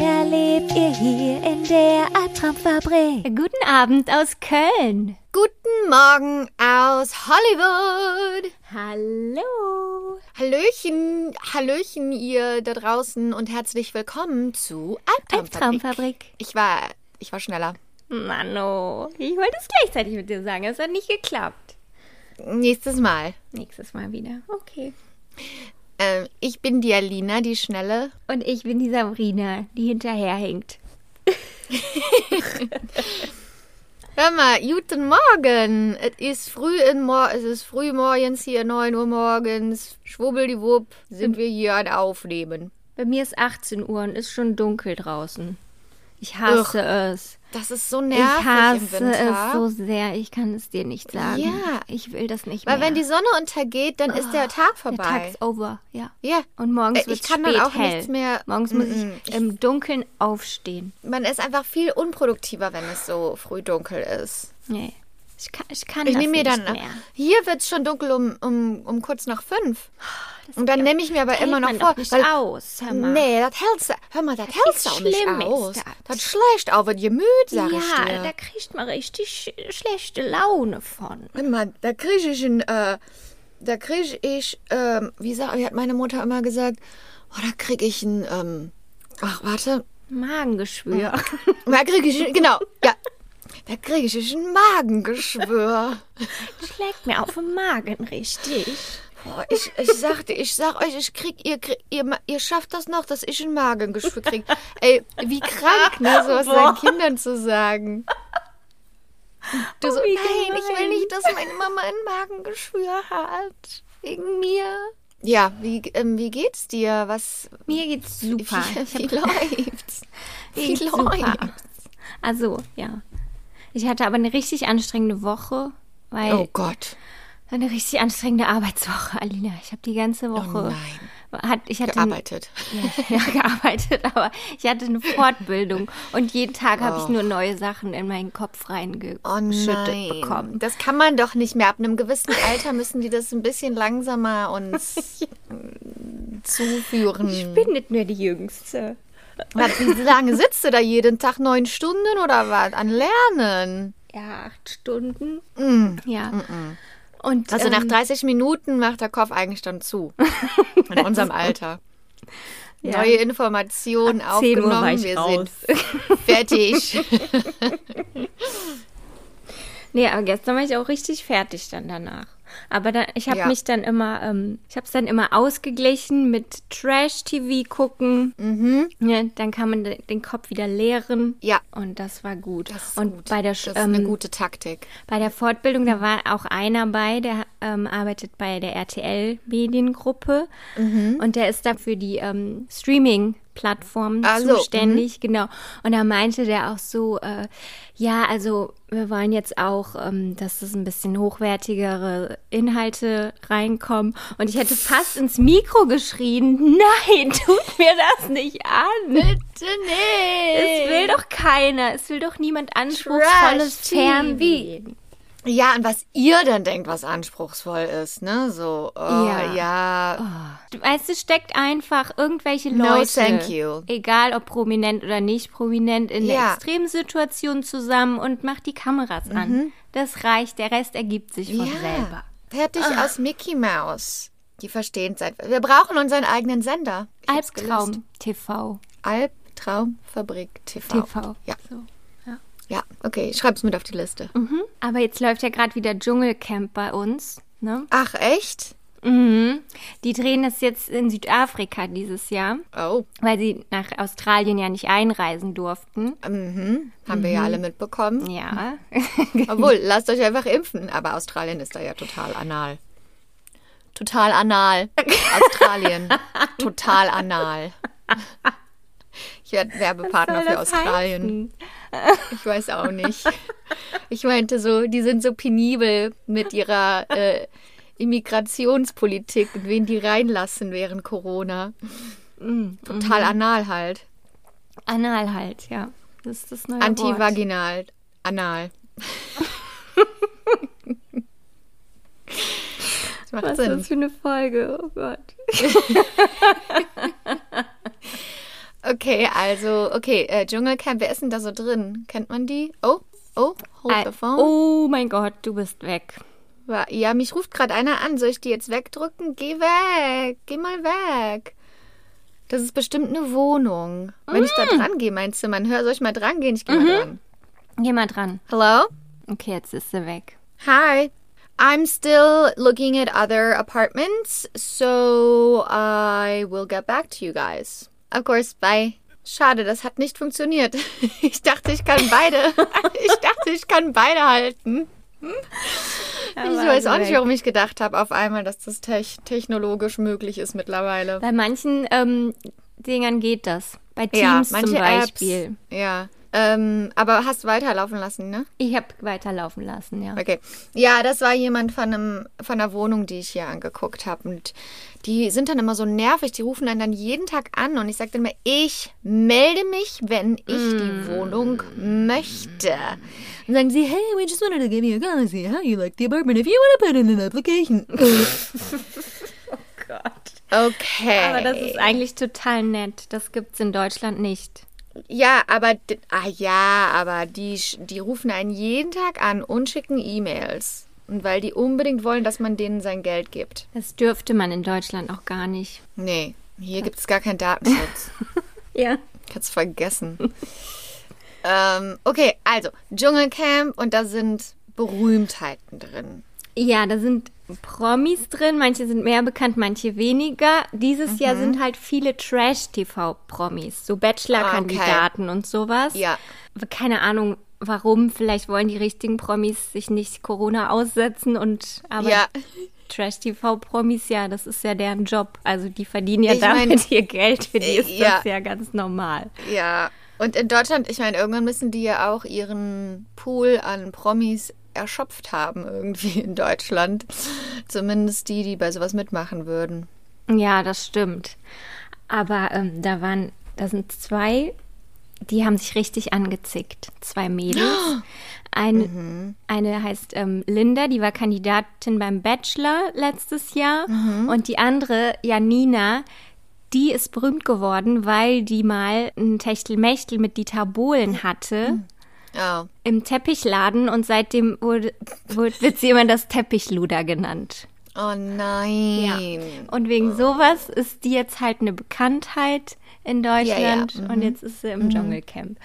erlebt ihr hier in der Albtraumfabrik. Guten Abend aus Köln. Guten Morgen aus Hollywood. Hallo. Hallöchen, Hallöchen ihr da draußen und herzlich willkommen zu Albtraumfabrik. Albtraumfabrik. Ich war, ich war schneller. Mano, ich wollte es gleichzeitig mit dir sagen. Es hat nicht geklappt. Nächstes Mal. Nächstes Mal wieder. Okay. Ähm, ich bin die Alina, die Schnelle. Und ich bin die Sabrina, die hinterherhinkt. Hör mal, guten Morgen. Es ist früh in Mor es ist früh morgens hier, 9 Uhr morgens. Schwubbeldiwupp sind wir hier an Aufnehmen. Bei mir ist 18 Uhr und ist schon dunkel draußen. Ich hasse es. Das ist so Ich nervig im hasse Winter. es so sehr. Ich kann es dir nicht sagen. Ja. Ich will das nicht Weil mehr. wenn die Sonne untergeht, dann ist der Tag vorbei. Der Tag ist over, ja. ja. Und morgens wird ich kann spät dann auch hell. nichts mehr- Morgens muss Mm, ich im Dunkeln aufstehen. Man ist einfach viel unproduktiver, wenn es so früh dunkel ist. Nee. Ich kann, ich kann Ich das nehme mir nicht dann. mehr. Hier wird es schon dunkel um, um, um kurz nach fünf. Und dann nehme ich mir aber immer noch vor. nicht aus, hör mal. Nee, das hält's. Hör mal, das hält's wie auch nicht aus. das? Das schleicht auch das Gemüt, sag ich Ja, dir. da kriegt man richtig sch- schlechte Laune von. Hör mal, da kriege ich ein, äh, da kriege ich, ähm, wie, sag, wie hat meine Mutter immer gesagt, oh, da kriege ich ein, ähm, ach, warte, Magengeschwür. da kriege ich, genau, ja, da kriege ich ein Magengeschwür. Schlägt mir auf den Magen richtig. Boah, ich, ich sagte, ich sag euch, ich krieg, ihr, krieg, ihr, ihr schafft das noch, dass ich ein Magengeschwür krieg. Ey, wie krank, ne, sowas seinen Kindern zu sagen. Du so, Oh, wie nein, ich will gemein. nicht, dass meine Mama ein Magengeschwür hat. Wegen mir. Ja, wie, ähm, wie geht's dir? Was, Mir geht's super. wie, wie läuft's? Wie geht's super. läuft's? Also, ja. Ich hatte aber eine richtig anstrengende Woche, weil Oh Gott. Eine richtig anstrengende Arbeitswoche, Alina. Ich habe die ganze Woche Oh nein. hat ich hatte Gearbeitet. Ja, ja, gearbeitet, aber ich hatte eine Fortbildung und jeden Tag habe ich Oh. nur neue Sachen in meinen Kopf Oh reingeschüttet nein. bekommen. Das kann man doch nicht mehr. Ab einem gewissen Alter müssen die das ein bisschen langsamer uns zuführen. Ich bin nicht mehr die Jüngste. Was, wie lange sitzt du da jeden Tag? Neun Stunden oder was? An Lernen? Ja, acht Stunden. Mm. Ja. Und Also nach ähm, 30 Minuten macht der Kopf eigentlich dann zu. In unserem Alter. Ja. Neue Informationen Ab 10 Uhr war aufgenommen. Wir raus. sind fertig. Nee, aber gestern war ich auch richtig fertig dann danach. Aber dann, ich habe Ja. mich dann immer, ähm, ich habe es dann immer ausgeglichen mit Trash-TV gucken. Mhm. Ja, dann kann man de- den Kopf wieder leeren. Ja. Und das war gut. Das ist und gut. bei der das ist eine ähm, gute Taktik. Bei der Fortbildung, da war auch einer bei, der ähm, arbeitet bei der RTL-Mediengruppe Mhm. und der ist da für die ähm, Streaming-Plattform Ah, so, zuständig, genau. Und da meinte der auch so, äh, ja, also wir wollen jetzt auch, ähm, dass es ein bisschen hochwertigere Inhalte reinkommen. Und ich hätte fast ins Mikro geschrien, nein, tut mir das nicht an. Bitte Es nicht. will doch keiner, es will doch niemand anspruchsvolles Trash-TV. Fernsehen. Ja, und was ihr dann denkt, was anspruchsvoll ist, ne? So, oh, Ja. ja. Du weißt, es steckt einfach irgendwelche No, Leute, thank you. egal ob prominent oder nicht prominent, in Ja. der Extremsituation zusammen und macht die Kameras an. Das reicht, der Rest ergibt sich von Mhm. ja. selber. Fertig aus Mickey Mouse. Die verstehen seit. Wir brauchen unseren eigenen Sender. Ich. Albtraum TV. Albtraumfabrik TV. TV. Ja. So, ja. Okay, ich schreib's mit auf die Liste. Mhm. Aber jetzt läuft ja gerade wieder Dschungelcamp bei uns. Ne? Ach, echt? Mhm. Die drehen das jetzt in Südafrika dieses Jahr, Oh, weil sie nach Australien ja nicht einreisen durften. mhm. haben wir ja alle mitbekommen. Ja. Obwohl, lasst euch einfach impfen. Aber Australien ist da ja total anal. Total anal. Australien. total anal. Ich werde Werbepartner für Australien. Ich weiß auch nicht. Ich meinte so, die sind so penibel mit ihrer äh, Immigrationspolitik und wen die reinlassen während Corona. Total anal halt. Anal halt, ja. Das ist das neue Wort. Antivaginal. Anal. das macht Was ist Sinn. das für eine Folge? Oh Gott. Okay, also, okay, äh, Dschungelcamp, wer ist denn da so drin? Kennt man die? Oh, oh, hold Äh, the phone. Oh mein Gott, du bist weg. Ja, mich ruft gerade einer an. Soll ich die jetzt wegdrücken? Geh weg, geh mal weg. Das ist bestimmt eine Wohnung. Wenn ich da Mm. dran gehe, meinst du, man hört, soll ich mal dran gehen? Ich gehe Mhm. mal dran. Geh mal dran. Hello? Okay, jetzt ist sie weg. Hi. I'm still looking at other apartments, so I will get back to you guys. Of course, bye. Schade, das hat nicht funktioniert. Ich dachte, ich kann beide. Ich dachte, ich kann beide halten. Ich weiß auch nicht, warum ich gedacht habe auf einmal, dass das tech technologisch möglich ist mittlerweile. Bei manchen ähm, Dingern geht das. Bei Ja, Teams manche zum Beispiel. Apps. Ja. Ähm, aber hast weiterlaufen lassen, ne? Ich habe weiterlaufen lassen, ja. Okay. Ja, das war jemand von, einem, von einer Wohnung, die ich hier angeguckt habe. Und die sind dann immer so nervig. Die rufen einen dann jeden Tag an. Und ich sage dann immer, ich melde mich, wenn ich die Wohnung möchte. Und sagen sie, hey, we just wanted to give you a call and see how you like the apartment. If you want to put in an application. Okay. Aber das ist eigentlich total nett. Das gibt's in Deutschland nicht. Ja, aber ah ja, aber die die rufen einen jeden Tag an und schicken E-Mails. Und weil die unbedingt wollen, dass man denen sein Geld gibt. Das dürfte man in Deutschland auch gar nicht. Nee, hier gibt es gar keinen Datenschutz. Ja. Kannst vergessen. ähm, okay, also Dschungelcamp und da sind Berühmtheiten drin. Ja, da sind Promis drin. Manche sind mehr bekannt, manche weniger. Dieses Jahr sind halt viele Trash-TV-Promis. So Bachelor-Kandidaten und sowas. Ja. Keine Ahnung, warum. Vielleicht wollen die richtigen Promis sich nicht Corona aussetzen und aber Ja. Trash-TV-Promis, ja, das ist ja deren Job. Also die verdienen ja Ich damit mein, ihr Geld. Für die ist äh, ja. das ja ganz normal. Ja. Und in Deutschland, ich meine, irgendwann müssen die ja auch ihren Pool an Promis erschöpft haben, irgendwie in Deutschland. Zumindest die, die bei sowas mitmachen würden. Ja, das stimmt. Aber ähm, da waren, da sind zwei, die haben sich richtig angezickt. Zwei Mädels. Ein, Eine heißt ähm, Linda, die war Kandidatin beim Bachelor letztes Jahr. Und die andere, Janina, die ist berühmt geworden, weil die mal ein Techtelmechtel mit Dieter Bohlen hatte. Ja. Im Teppichladen und seitdem wurde, wurde, wird sie immer das Teppichluder genannt. Oh nein. Und wegen sowas ist die jetzt halt eine Bekanntheit in Deutschland Ja, ja, und jetzt ist sie im Dschungelcamp.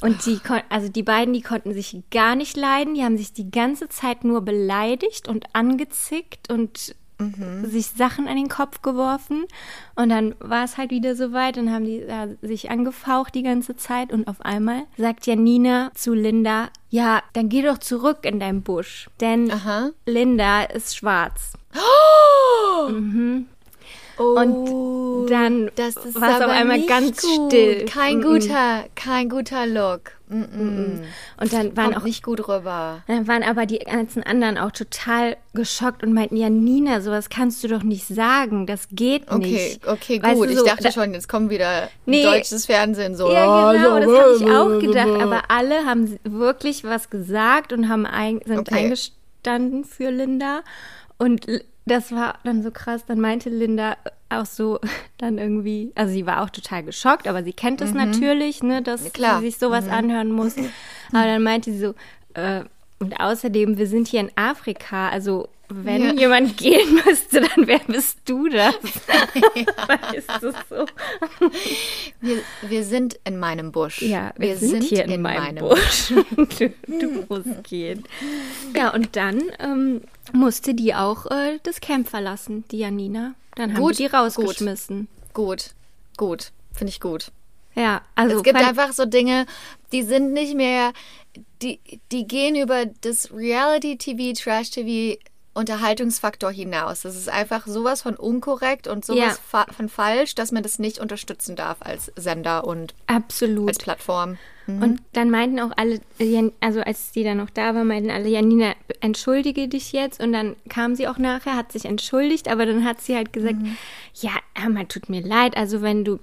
Und die, also die beiden, die konnten sich gar nicht leiden. Die haben sich die ganze Zeit nur beleidigt und angezickt und sich Sachen an den Kopf geworfen. Und dann war es halt wieder soweit. Dann haben die ja, sich angefaucht die ganze Zeit. Und auf einmal sagt Janina zu Linda, ja, dann geh doch zurück in dein Busch. Denn Aha. Linda ist schwarz. Oh, Und dann war es auf einmal ganz gut. still. Kein Mm-mm. guter, kein guter Look. Mm -mm. Und dann waren auch nicht gut rüber. dann waren aber die ganzen anderen auch total geschockt und meinten, ja, Nina, sowas kannst du doch nicht sagen. Das geht Okay, nicht. okay, Weißt gut. du, ich so, dachte da- schon, jetzt kommt wieder Nee. deutsches Fernsehen so. Ja, ah, genau, das habe ich auch gedacht. Aber alle haben wirklich was gesagt und haben ein, sind Okay. eingestanden für Linda. Und das war dann so krass. Dann meinte Linda auch so dann irgendwie, also sie war auch total geschockt, aber sie kennt es natürlich, ne, dass klar. sie sich sowas anhören muss. Aber dann meinte sie so, äh, und außerdem, wir sind hier in Afrika, also wenn Ja. jemand gehen müsste, dann wer bist du das? weißt du so? Wir, wir sind in meinem Busch. Ja, wir, sind, hier in, meinem, Busch. du, du musst gehen. Ja, und dann ähm, musste die auch äh, das Camp verlassen, die Janina. Dann haben Gut, die die rausgeschmissen. Gut, gut. Finde ich gut. Ja, also es gibt einfach so Dinge, die sind nicht mehr, die, die gehen über das Reality-TV, Trash-TV Unterhaltungsfaktor hinaus. Das ist einfach sowas von unkorrekt und sowas Ja. fa von falsch, dass man das nicht unterstützen darf als Sender und Absolut. als Plattform. Und dann meinten auch alle, also als die dann noch da war, meinten alle, Janina, entschuldige dich jetzt. Und dann kam sie auch nachher, hat sich entschuldigt, aber dann hat sie halt gesagt, ja, hör mal, tut mir leid, also wenn du,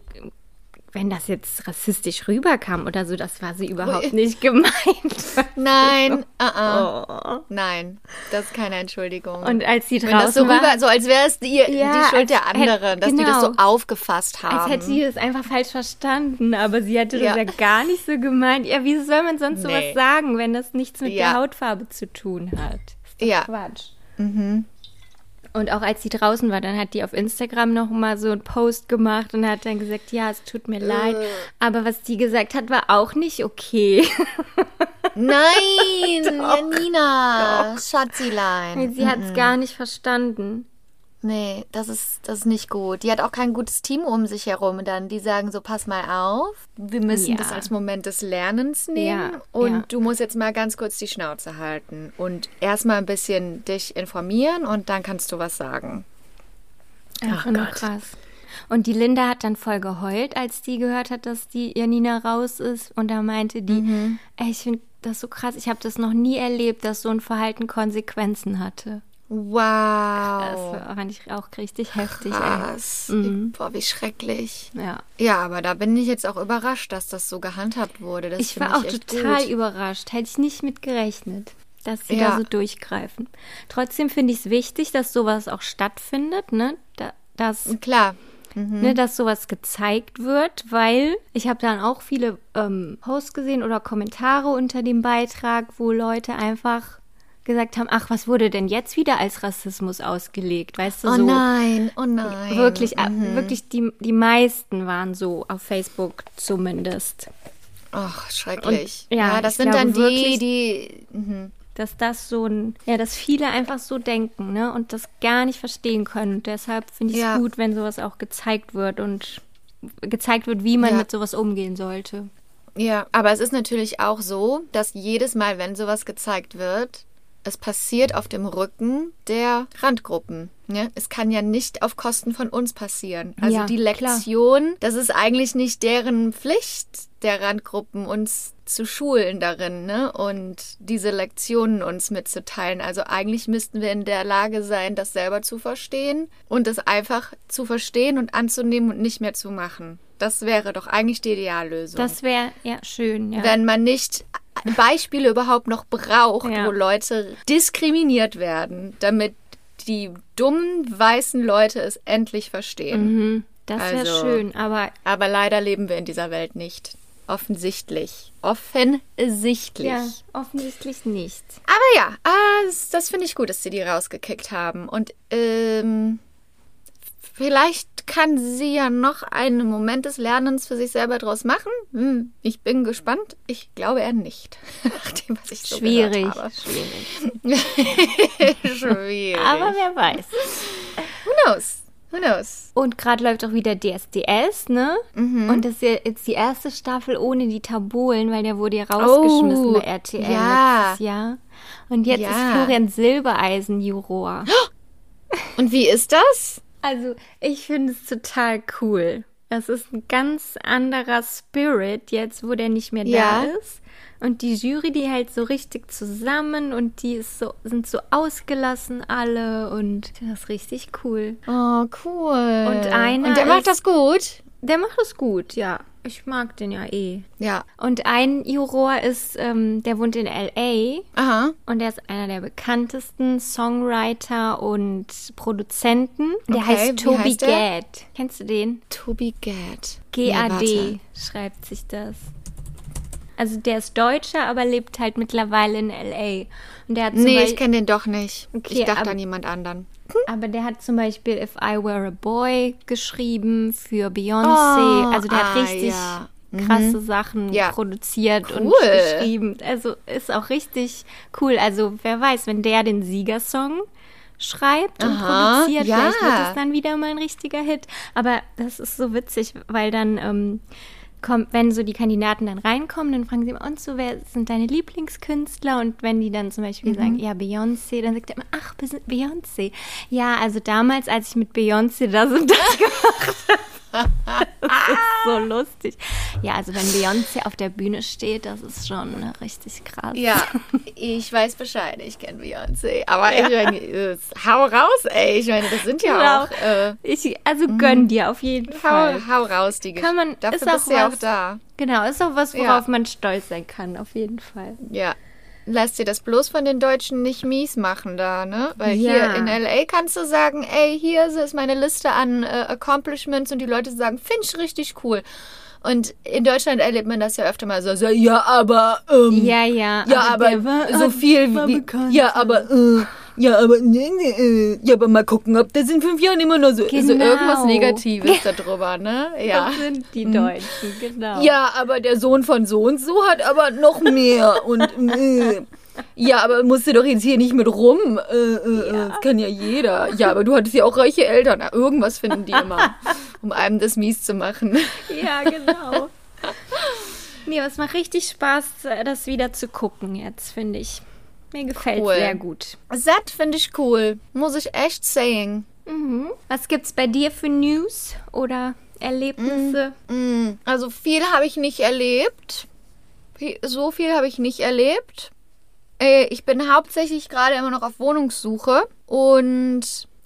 wenn das jetzt rassistisch rüberkam oder so, das war sie überhaupt nicht gemeint. Nein, uh -uh. nein, das ist keine Entschuldigung. Und als sie Wenn das so draußen war, rüber, so als wäre es die, Ja, die Schuld der anderen, dass die das so genau. aufgefasst haben. als hätte sie das einfach falsch verstanden, aber sie hatte Ja. das ja gar nicht so gemeint. Ja, wie soll man sonst sowas Nee. sagen, wenn das nichts mit Ja. der Hautfarbe zu tun hat? Ja. Quatsch. Und auch als sie draußen war, dann hat die auf Instagram noch mal so einen Post gemacht und hat dann gesagt, ja, es tut mir leid. Aber was die gesagt hat, war auch nicht okay. Nein, Janina, Schatzilein. sie hat es gar nicht verstanden. Nee, das ist, das ist nicht gut. Die hat auch kein gutes Team um sich herum dann. Die sagen so, pass mal auf, wir müssen Ja. das als Moment des Lernens nehmen Ja, und ja. du musst jetzt mal ganz kurz die Schnauze halten und erstmal ein bisschen dich informieren und dann kannst du was sagen. Nur Gott. krass. Und die Linda hat dann voll geheult, als die gehört hat, dass die Janina raus ist. Und da meinte die, Mhm. ey, ich finde das so krass. Ich habe das noch nie erlebt, dass so ein Verhalten Konsequenzen hatte. Das Wow. war- fand ich auch richtig heftig. Krass. Boah, wie schrecklich. Ja. Ja, aber da bin ich jetzt auch überrascht, dass das so gehandhabt wurde. Das Ich war auch echt total gut. überrascht. Hätte ich nicht mit gerechnet, dass sie Ja. da so durchgreifen. Trotzdem finde ich es wichtig, dass sowas auch stattfindet, ne? Da, dass, Klar. ne, dass sowas gezeigt wird, weil ich habe dann auch viele ähm, Posts gesehen oder Kommentare unter dem Beitrag, wo Leute einfach gesagt haben, ach, was wurde denn jetzt wieder als Rassismus ausgelegt? Weißt du, Oh so nein, oh nein. wirklich, äh, wirklich die, die meisten waren so auf Facebook zumindest. Ach, schrecklich. Und, ja, ja, das sind glaube dann die, wirklich- die. Mhm. dass das so ein, ja, dass viele einfach so denken, ne, und das gar nicht verstehen können. Und deshalb finde ich es Ja. gut, wenn sowas auch gezeigt wird und gezeigt wird, wie man Ja. mit sowas umgehen sollte. Ja, aber es ist natürlich auch so, dass jedes Mal, wenn sowas gezeigt wird, es passiert auf dem Rücken der Randgruppen. Ne? Es kann ja nicht auf Kosten von uns passieren. Also Ja, die klar. Lektion, das ist eigentlich nicht deren Pflicht der Randgruppen, uns zu schulen darin ne? und diese Lektionen uns mitzuteilen. Also eigentlich müssten wir in der Lage sein, das selber zu verstehen und es einfach zu verstehen und anzunehmen und nicht mehr zu machen. Das wäre doch eigentlich die Ideallösung Das wäre ja schön, ja. wenn man nicht Beispiele überhaupt noch braucht, Ja. wo Leute diskriminiert werden, damit die dummen weißen Leute es endlich verstehen. mhm, das wäre Also- schön, aber Aber leider leben wir in dieser Welt nicht. Offensichtlich. Offensichtlich. ja, offensichtlich nicht. Aber ja, ah, das, das finde ich gut, dass sie die rausgekickt haben. Und ähm, vielleicht kann sie ja noch einen Moment des Lernens für sich selber draus machen. Hm, ich bin gespannt. Ich glaube eher nicht. Nach dem, was ich so Schwierig, habe. schwierig. Schwierig. Aber wer weiß. who knows? Who knows? Und gerade läuft auch wieder DSDS, ne? Mhm. Und das ist ja jetzt die erste Staffel ohne die Tabolen, weil der wurde ja rausgeschmissen Oh, bei RTL ja. letztes Jahr. Und jetzt Ja. ist Florian Silbereisen Juror. Und wie ist das? Also, ich finde es total cool. Das ist ein ganz anderer Spirit jetzt, wo der nicht mehr Ja. da ist. Und die Jury, die hält so richtig zusammen und die ist so, sind so ausgelassen alle und das ist richtig cool. Oh, cool. Und einer Und der macht ist- das gut? Der macht es gut, ja. Ich mag den ja eh. Ja. Und ein Juror ist, ähm, der wohnt in L.A. Aha. und der ist einer der bekanntesten Songwriter und Produzenten. Der Okay, heißt Toby heißt? Gad. Kennst du den? Toby Gad. G-A-D Nee, schreibt sich das. Also der ist Deutscher, aber lebt halt mittlerweile in L.A. Und der hat Nee, Beispiel, ich kenne den doch nicht. Okay, ich dachte aber- an jemand anderen. aber der hat zum Beispiel If I Were a Boy geschrieben für Beyoncé. Oh, also der hat ah, richtig ja. krasse Sachen Ja. produziert und Cool. geschrieben. Also ist auch richtig cool. Also wer weiß, wenn der den Siegersong schreibt und Aha, produziert, ja. vielleicht wird es dann wieder mal ein richtiger Hit. Aber das ist so witzig, weil dann ähm, kommt, wenn so die Kandidaten dann reinkommen, dann fragen sie immer, und so, wer sind deine Lieblingskünstler? Und wenn die dann zum Beispiel sagen, ja, Beyoncé, dann sagt er immer, ach, Beyoncé. Ja, also damals, als ich mit Beyoncé das und das gemacht habe. Das ist so lustig. Ja, also wenn Beyoncé auf der Bühne steht, das ist schon richtig krass. Ja, ich weiß Bescheid, ich kenne Beyoncé. Aber ja. ich meine, hau raus, ey. Ich meine, das sind ja genau. auch. Äh, ich, also gönn dir auf jeden hau, Fall. Hau raus, die kann man, Dafür ist bist du ja auch da. Genau, ist auch was, worauf ja. man stolz sein kann, auf jeden Fall. Ja, lass dir das bloß von den Deutschen nicht mies machen da, ne? Weil Ja. hier in LA kannst du sagen, ey, hier ist meine Liste an äh, Accomplishments und die Leute sagen, finde ich richtig cool. Und in Deutschland erlebt man das ja öfter mal so, so ja, aber, ähm, Ja, ja. ja, aber, war- so viel wie, ja, aber, äh, ja, aber, nee, nee, äh, ja, aber mal gucken, ob das in fünf Jahren immer noch so, Genau. irgendwas Negatives darüber, ne? Ja. Das sind die Deutschen, genau. Ja, aber der Sohn von so und so hat aber noch mehr. Und äh, ja, aber musst du doch jetzt hier nicht mit rum. Äh, äh, Ja. Das kann ja jeder. Ja, aber du hattest ja auch reiche Eltern. Na, irgendwas finden die immer, um einem das mies zu machen. Ja, genau. nee, aber es macht richtig Spaß, das wieder zu gucken jetzt, finde ich. Mir gefällt Cool. sehr gut. Satt finde ich cool. Muss ich echt sagen. Mhm. Was gibt's bei dir für News oder Erlebnisse? Mm, Also viel habe ich nicht erlebt. So viel habe ich nicht erlebt. Äh, Ich bin hauptsächlich gerade immer noch auf Wohnungssuche und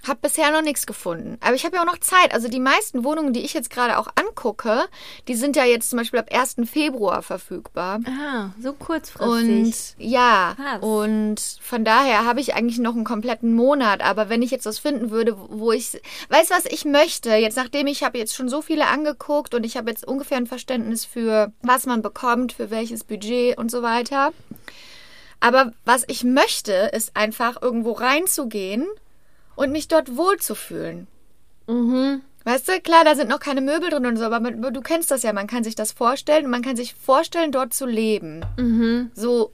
habe bisher noch nichts gefunden. Aber ich habe ja auch noch Zeit. Also die meisten Wohnungen, die ich jetzt gerade auch angucke, die sind ja jetzt zum Beispiel ab 1. Februar verfügbar. Ah, so Und kurzfristig. ja, Krass. und von daher habe ich eigentlich noch einen kompletten Monat. Aber wenn ich jetzt was finden würde, wo ich, weiß was ich möchte, jetzt nachdem ich habe jetzt schon so viele angeguckt und ich habe jetzt ungefähr ein Verständnis für, was man bekommt, für welches Budget und so weiter. Aber was ich möchte, ist einfach irgendwo reinzugehen und mich dort wohlzufühlen. Mhm. Weißt du, klar, da sind noch keine Möbel drin und so, aber man, du kennst das ja, man kann sich das vorstellen und man kann sich vorstellen, dort zu leben. Mhm. So,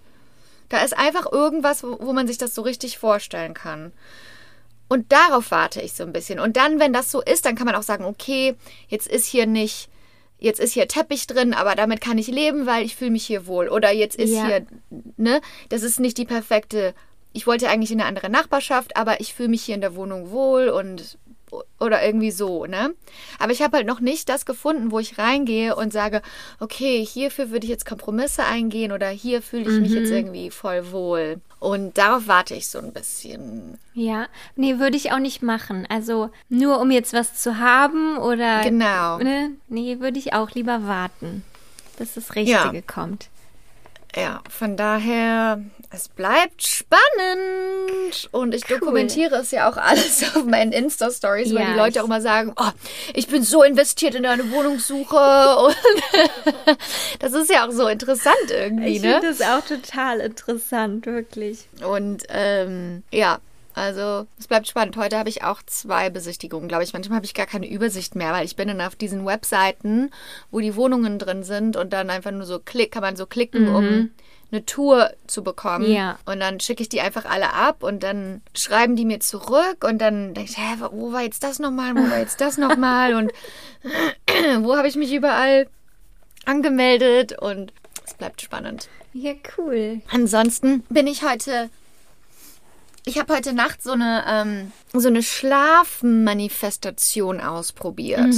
da ist einfach irgendwas, wo, wo man sich das so richtig vorstellen kann. Und darauf warte ich so ein bisschen. Und dann, wenn das so ist, dann kann man auch sagen, okay, jetzt ist hier nicht, jetzt ist hier Teppich drin, aber damit kann ich leben, weil ich fühle mich hier wohl. Oder jetzt ist Ja. hier, ne, das ist nicht die perfekte, ich wollte eigentlich in eine andere Nachbarschaft, aber ich fühle mich hier in der Wohnung wohl und oder irgendwie so, ne? Aber ich habe halt noch nicht das gefunden, wo ich reingehe und sage, okay, hierfür würde ich jetzt Kompromisse eingehen oder hier fühle ich mich jetzt irgendwie voll wohl. Und darauf warte ich so ein bisschen. Ja, nee, würde ich auch nicht machen. Also nur um jetzt was zu haben oder. Genau. Ne? Nee, würde ich auch lieber warten, bis das Richtige kommt. Ja, von daher, es bleibt spannend. Und ich dokumentiere es ja auch alles auf meinen Insta-Stories, weil Ja, die Leute ich- auch immer sagen, oh, ich bin so investiert in deine Wohnungssuche. Und das ist ja auch so interessant irgendwie, Ich ne? finde das auch total interessant, wirklich. Und ähm, ja, also es bleibt spannend. Heute habe ich auch zwei Besichtigungen, glaube ich. Manchmal habe ich gar keine Übersicht mehr, weil ich bin dann auf diesen Webseiten, wo die Wohnungen drin sind und dann einfach nur so klick, kann man so klicken, um eine Tour zu bekommen. Ja. Und dann schicke ich die einfach alle ab und dann schreiben die mir zurück und dann denke ich, hä, wo war jetzt das nochmal, wo war jetzt das nochmal und wo habe ich mich überall angemeldet und es bleibt spannend. Ja, cool. Ansonsten bin ich heute. Ich habe heute Nacht so eine, ähm, so eine Schlafmanifestation ausprobiert.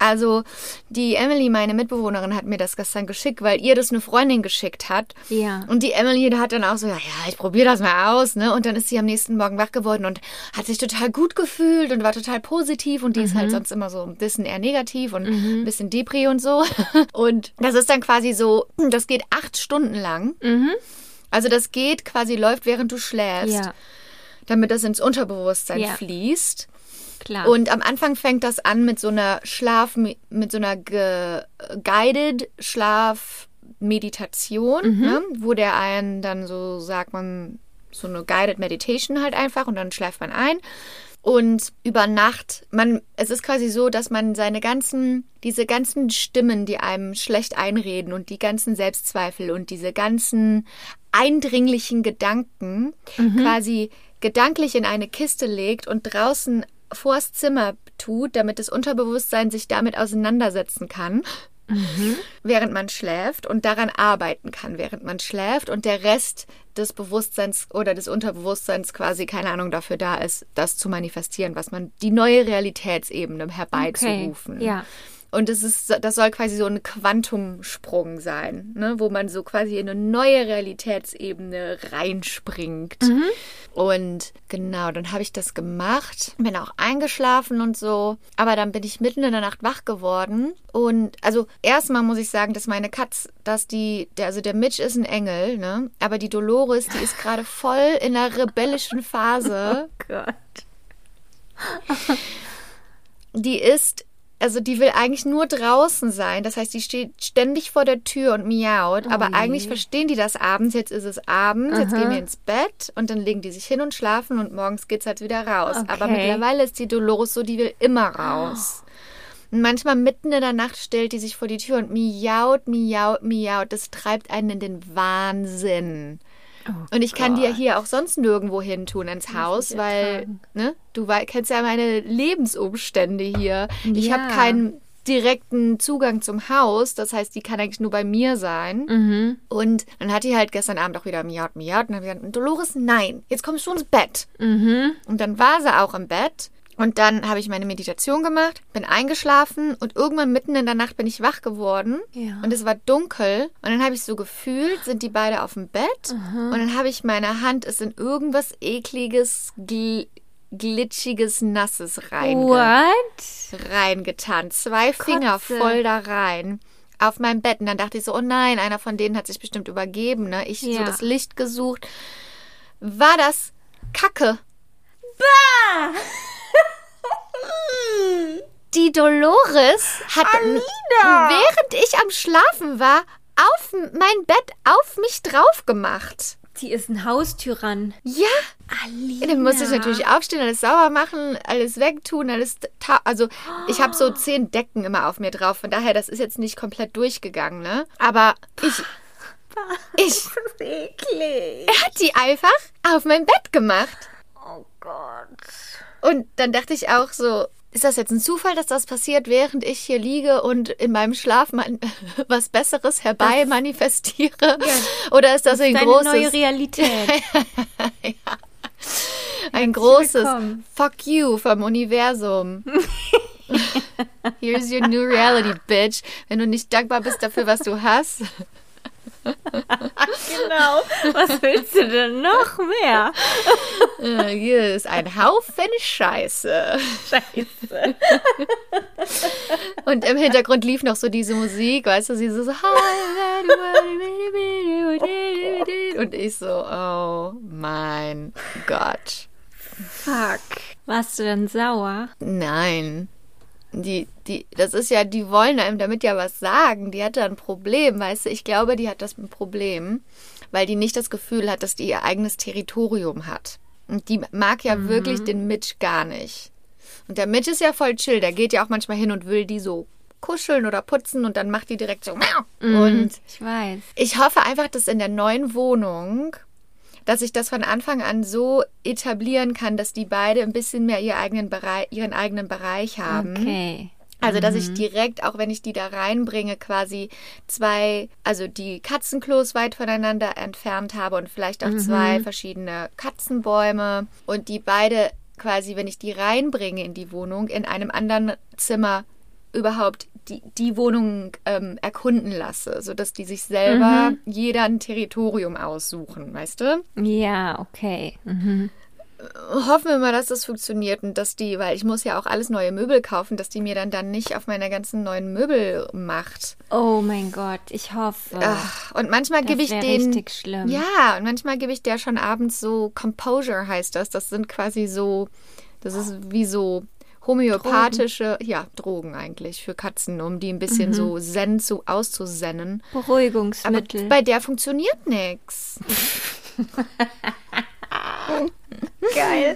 Also die Emily, meine Mitbewohnerin, hat mir das gestern geschickt, weil ihr das eine Freundin geschickt hat. Ja. Und die Emily hat dann auch so, ja, ja, ich probiere das mal aus, ne? Und dann ist sie am nächsten Morgen wach geworden und hat sich total gut gefühlt und war total positiv. Und die ist halt sonst immer so ein bisschen eher negativ und ein bisschen Depri und so. Und das ist dann quasi so, das geht acht Stunden lang. Also das geht quasi, läuft, während du schläfst, Ja, damit das ins Unterbewusstsein Ja. fließt. klar. Und am Anfang fängt das an mit so einer Schlaf, mit so einer ge guided Schlafmeditation, ne? wo der einen dann so sagt man so eine guided Meditation halt einfach und dann schläft man ein. Und über Nacht, man, es ist quasi so, dass man seine ganzen, diese ganzen Stimmen, die einem schlecht einreden und die ganzen Selbstzweifel und diese ganzen eindringlichen Gedanken quasi gedanklich in eine Kiste legt und draußen vors Zimmer tut, damit das Unterbewusstsein sich damit auseinandersetzen kann. Während man schläft und daran arbeiten kann, während man schläft und der Rest des Bewusstseins oder des Unterbewusstseins quasi keine Ahnung dafür da ist, das zu manifestieren, was man die neue Realitätsebene herbeizurufen. Okay, ja. Und es ist, das soll quasi so ein Quantumsprung sein, ne? wo man so quasi in eine neue Realitätsebene reinspringt. Und genau, dann habe ich das gemacht, bin auch eingeschlafen und so. Aber dann bin ich mitten in der Nacht wach geworden. Und also erstmal muss ich sagen, dass meine Katz, dass die, der, also der Mitch ist ein Engel, ne? Aber die Dolores, die ist gerade voll in einer rebellischen Phase. Gott. die ist, also die will eigentlich nur draußen sein. Das heißt, die steht ständig vor der Tür und miaut. aber eigentlich verstehen die das abends. Jetzt ist es abends, jetzt gehen wir ins Bett und dann legen die sich hin und schlafen und morgens geht's halt wieder raus. Aber Okay. mittlerweile ist die Dolores so, die will immer raus. Und manchmal mitten in der Nacht stellt die sich vor die Tür und miaut, miaut, miaut. Das treibt einen in den Wahnsinn. Und ich kann ja hier auch sonst nirgendwo hin tun ins Haus, weil ne, du kennst ja meine Lebensumstände hier. Ich Ja. habe keinen direkten Zugang zum Haus, das heißt, die kann eigentlich nur bei mir sein. Mhm. Und dann hat die halt gestern Abend auch wieder miaut, miaut. Und dann habe ich gesagt, Dolores, nein, jetzt kommst du ins Bett. Mhm. Und dann war sie auch im Bett. Und dann habe ich meine Meditation gemacht, bin eingeschlafen und irgendwann mitten in der Nacht bin ich wach geworden. Ja. Und es war dunkel. Und dann habe ich so gefühlt, sind die beide auf dem Bett. Und dann habe ich meine Hand ist in irgendwas ekliges, gl glitschiges, nasses reinge What? reingetan. Zwei Finger Kotze. voll da rein. Auf meinem Bett. Und dann dachte ich so, oh nein, einer von denen hat sich bestimmt übergeben. Ne? Ich so Ja. das Licht gesucht. War das Kacke? Die Dolores hat, während ich am Schlafen war, auf mein Bett auf mich drauf gemacht. Die ist ein Haustyrann. Ja, Alina. dann musste ich natürlich aufstehen, alles sauber machen, alles wegtun, alles. Also, ich habe so zehn Decken immer auf mir drauf. Von daher, das ist jetzt nicht komplett durchgegangen, ne? Aber ich. Ich. eklig. Er hat die einfach auf mein Bett gemacht. Oh Gott. Und dann dachte ich auch so, ist das jetzt ein Zufall, dass das passiert, während ich hier liege und in meinem Schlaf man was Besseres herbei manifestiere? Oder ist das, ein Deine großes, neue Realität. ein großes willkommen. Fuck you vom Universum? Here's your new reality, bitch. Wenn du nicht dankbar bist dafür, was du hast. genau. Was willst du denn noch mehr? äh, Hier ist ein Haufen Scheiße. Scheiße. Und im Hintergrund lief noch so diese Musik, weißt du, sie so, so und ich so, oh mein Gott. Fuck. Warst du denn sauer? Nein. Die, die, das ist ja, die wollen einem damit ja was sagen. Die hat da ein Problem, weißt du? Ich glaube, die hat das ein Problem, weil die nicht das Gefühl hat, dass die ihr eigenes Territorium hat. Und die mag ja wirklich den Mitch gar nicht. Und der Mitch ist ja voll chill. Der geht ja auch manchmal hin und will die so kuscheln oder putzen und dann macht die direkt so. Und Ich weiß. ich hoffe einfach, dass in der neuen Wohnung, dass ich das von Anfang an so etablieren kann, dass die beide ein bisschen mehr ihr eigenen Bereich, ihren eigenen Bereich haben. Okay. Also, dass ich direkt, auch wenn ich die da reinbringe, quasi zwei, also die Katzenklos weit voneinander entfernt habe und vielleicht auch zwei verschiedene Katzenbäume und die beide quasi, wenn ich die reinbringe in die Wohnung, in einem anderen Zimmer überhaupt die, die Wohnung ähm, erkunden lasse, sodass die sich selber jeder ein Territorium aussuchen, weißt du? Ja, okay. Mhm. Hoffen wir mal, dass das funktioniert und dass die, weil ich muss ja auch alles neue Möbel kaufen, dass die mir dann dann nicht auf meine ganzen neuen Möbel macht. Oh mein Gott, ich hoffe. Ach, und manchmal gebe ich den. richtig schlimm. Ja, und manchmal gebe ich der schon abends so Composure heißt das. Das sind quasi so, das ist wie so homöopathische, ja, Drogen eigentlich für Katzen, um die ein bisschen so zen zu auszusennen. Aber Beruhigungsmittel. bei der funktioniert nichts. Geil.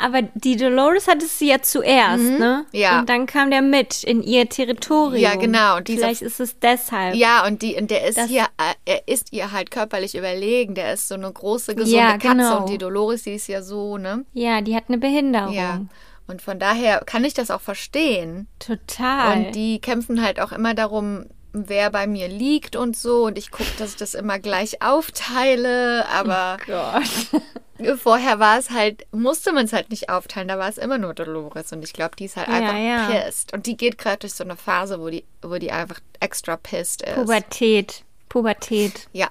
Aber die Dolores hatte sie ja zuerst, ne? Mhm. ja. Und dann kam der mit in ihr Territorium. Ja, genau. Und dieser- Vielleicht ist es deshalb. Ja, und die, und der ist hier, äh, er ist ihr halt körperlich überlegen. Der ist so eine große, gesunde Ja, Katze genau. und die Dolores, die ist ja so, ne? Ja, die hat eine Behinderung. Ja. Und von daher kann ich das auch verstehen. Total. Und die kämpfen halt auch immer darum, wer bei mir liegt und so. Und ich gucke, dass ich das immer gleich aufteile. Aber Gott. vorher war es halt, musste man es halt nicht aufteilen. Da war es immer nur Dolores. Und ich glaube, die ist halt Ja, einfach ja. pissed. Und die geht gerade durch so eine Phase, wo die, wo die einfach extra pissed ist. Pubertät. Pubertät. Ja.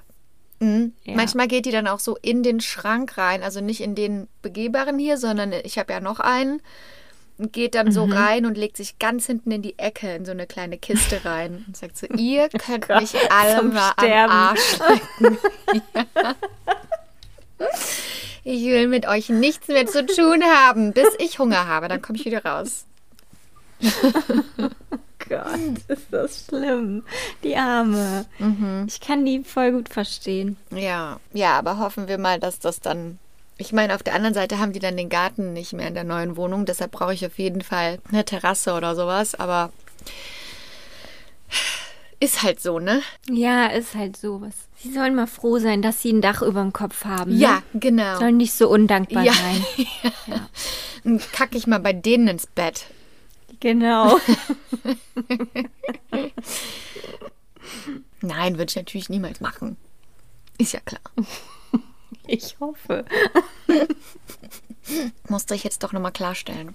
Mhm. Ja. Manchmal geht die dann auch so in den Schrank rein, also nicht in den begehbaren hier, sondern ich habe ja noch einen. Und geht dann Mhm. so rein und legt sich ganz hinten in die Ecke in so eine kleine Kiste rein und sagt so, ihr könnt mich alle mal Sterben. am Arsch lecken. ja. Ich will mit euch nichts mehr zu tun haben, bis ich Hunger habe. Dann komme ich wieder raus. Gott, ist das schlimm. Die Arme. Mhm. Ich kann die voll gut verstehen. Ja, ja, aber hoffen wir mal, dass das dann. Ich meine, auf der anderen Seite haben die dann den Garten nicht mehr in der neuen Wohnung, deshalb brauche ich auf jeden Fall eine Terrasse oder sowas, aber ist halt so, ne? Ja, ist halt sowas. Sie sollen mal froh sein, dass sie ein Dach über dem Kopf haben. Ne? Ja, genau. Sollen nicht so undankbar Ja. sein. Dann kacke ich mal bei denen ins Bett. Genau. Nein, würde ich natürlich niemals machen. Ist ja klar. Ich hoffe. Musste ich jetzt doch nochmal klarstellen.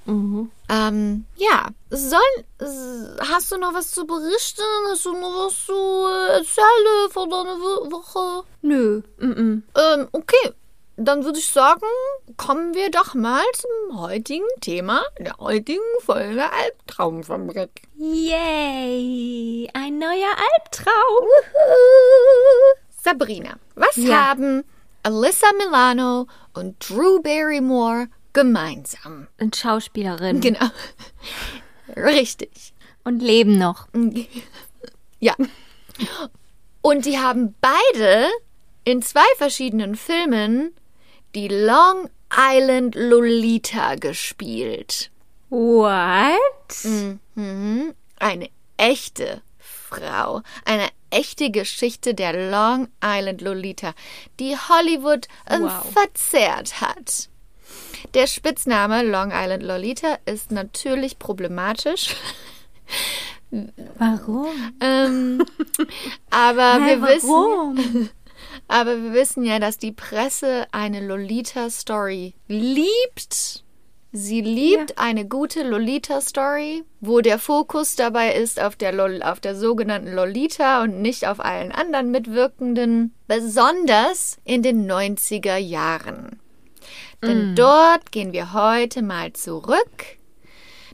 Ähm, ja, sollen. s- Hast du noch was zu berichten? Hast du noch was zu äh, erzählen von deiner Wo- Woche? Nö. Mm Ähm, okay, dann würde ich sagen, kommen wir doch mal zum heutigen Thema der heutigen Folge Albtraumfabrik. Yay! Ein neuer Albtraum. Sabrina, was Ja. haben Alyssa Milano und Drew Barrymore gemeinsam? Und Schauspielerin. Genau. Richtig. Und leben noch. Ja. Und die haben beide in zwei verschiedenen Filmen die Long Island Lolita gespielt. What? Mhm. Eine echte Frau. Eine echte Geschichte der Long Island Lolita, die Hollywood ähm, Wow. verzerrt hat. Der Spitzname Long Island Lolita ist natürlich problematisch. Warum? Ähm, aber Hey, wir wissen, warum? Aber wir wissen ja, dass die Presse eine Lolita-Story liebt. Sie liebt eine gute Lolita-Story, wo der Fokus dabei ist auf der, Lol auf der sogenannten Lolita und nicht auf allen anderen Mitwirkenden, besonders in den 90er Jahren. Denn dort gehen wir heute mal zurück.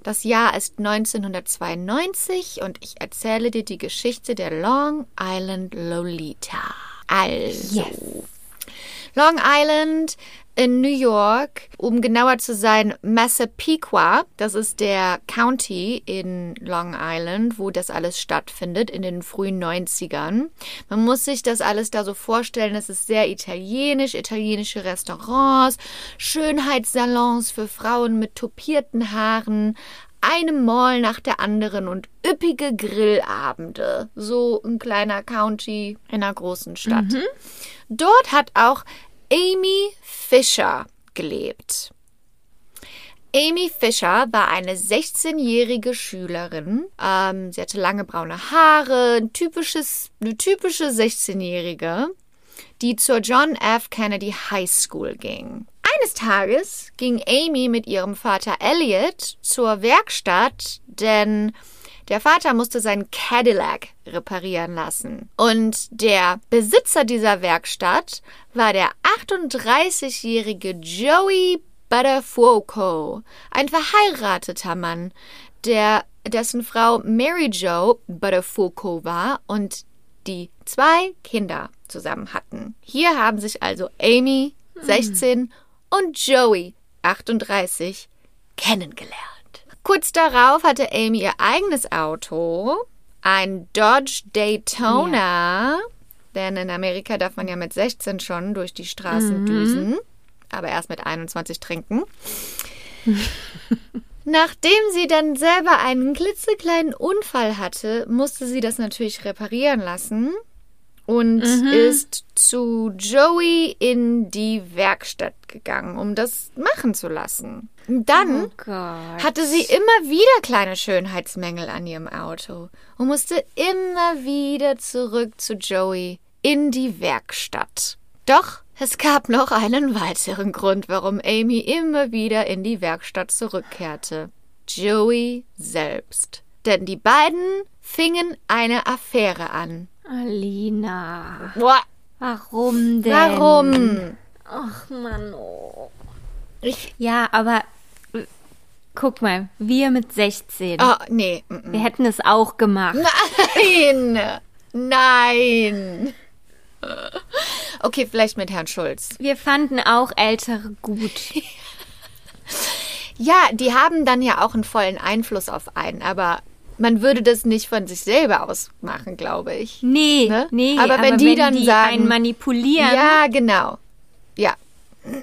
Das Jahr ist 1992 und ich erzähle dir die Geschichte der Long Island Lolita. Also, Long Island in New York, um genauer zu sein, Massapequa, das ist der County in Long Island, wo das alles stattfindet in den frühen 90ern. Man muss sich das alles da so vorstellen, es ist sehr italienisch, italienische Restaurants, Schönheitssalons für Frauen mit tupierten Haaren, eine Mall nach der anderen und üppige Grillabende. So ein kleiner County in einer großen Stadt. Dort hat auch Amy Fisher gelebt. Amy Fisher war eine 16-jährige Schülerin. Ähm, sie hatte lange braune Haare, ein typisches, eine typische 16-jährige, die zur John F. Kennedy High School ging. Eines Tages ging Amy mit ihrem Vater Elliot zur Werkstatt, denn der Vater musste seinen Cadillac reparieren lassen. Und der Besitzer dieser Werkstatt war der 38-jährige Joey Buttafuoco, ein verheirateter Mann, der, dessen Frau Mary Jo Buttafuoco war und die zwei Kinder zusammen hatten. Hier haben sich also Amy, 16, und Joey, 38, kennengelernt. Kurz darauf hatte Amy ihr eigenes Auto, ein Dodge Daytona, denn in Amerika darf man ja mit 16 schon durch die Straßen düsen, aber erst mit 21 trinken. Nachdem sie dann selber einen klitzekleinen Unfall hatte, musste sie das natürlich reparieren lassen. Und ist zu Joey in die Werkstatt gegangen, um das machen zu lassen. Dann Oh hatte sie immer wieder kleine Schönheitsmängel an ihrem Auto und musste immer wieder zurück zu Joey in die Werkstatt. Doch es gab noch einen weiteren Grund, warum Amy immer wieder in die Werkstatt zurückkehrte. Joey selbst. Denn die beiden fingen eine Affäre an. Alina. Boah, Warum denn? warum? Ach Mann. Oh. Ich, Ja, aber äh, guck mal, wir mit 16. oh, nee. mm, mm. Wir hätten es auch gemacht. Nein! Nein! Okay, vielleicht mit Herrn Schulz. Wir fanden auch Ältere gut. Ja, die haben dann ja auch einen vollen Einfluss auf einen, aber man würde das nicht von sich selber aus machen, glaube ich. Nee, Ne? nee. Aber wenn die dann die sagen- einen manipulieren Ja, genau. Ja.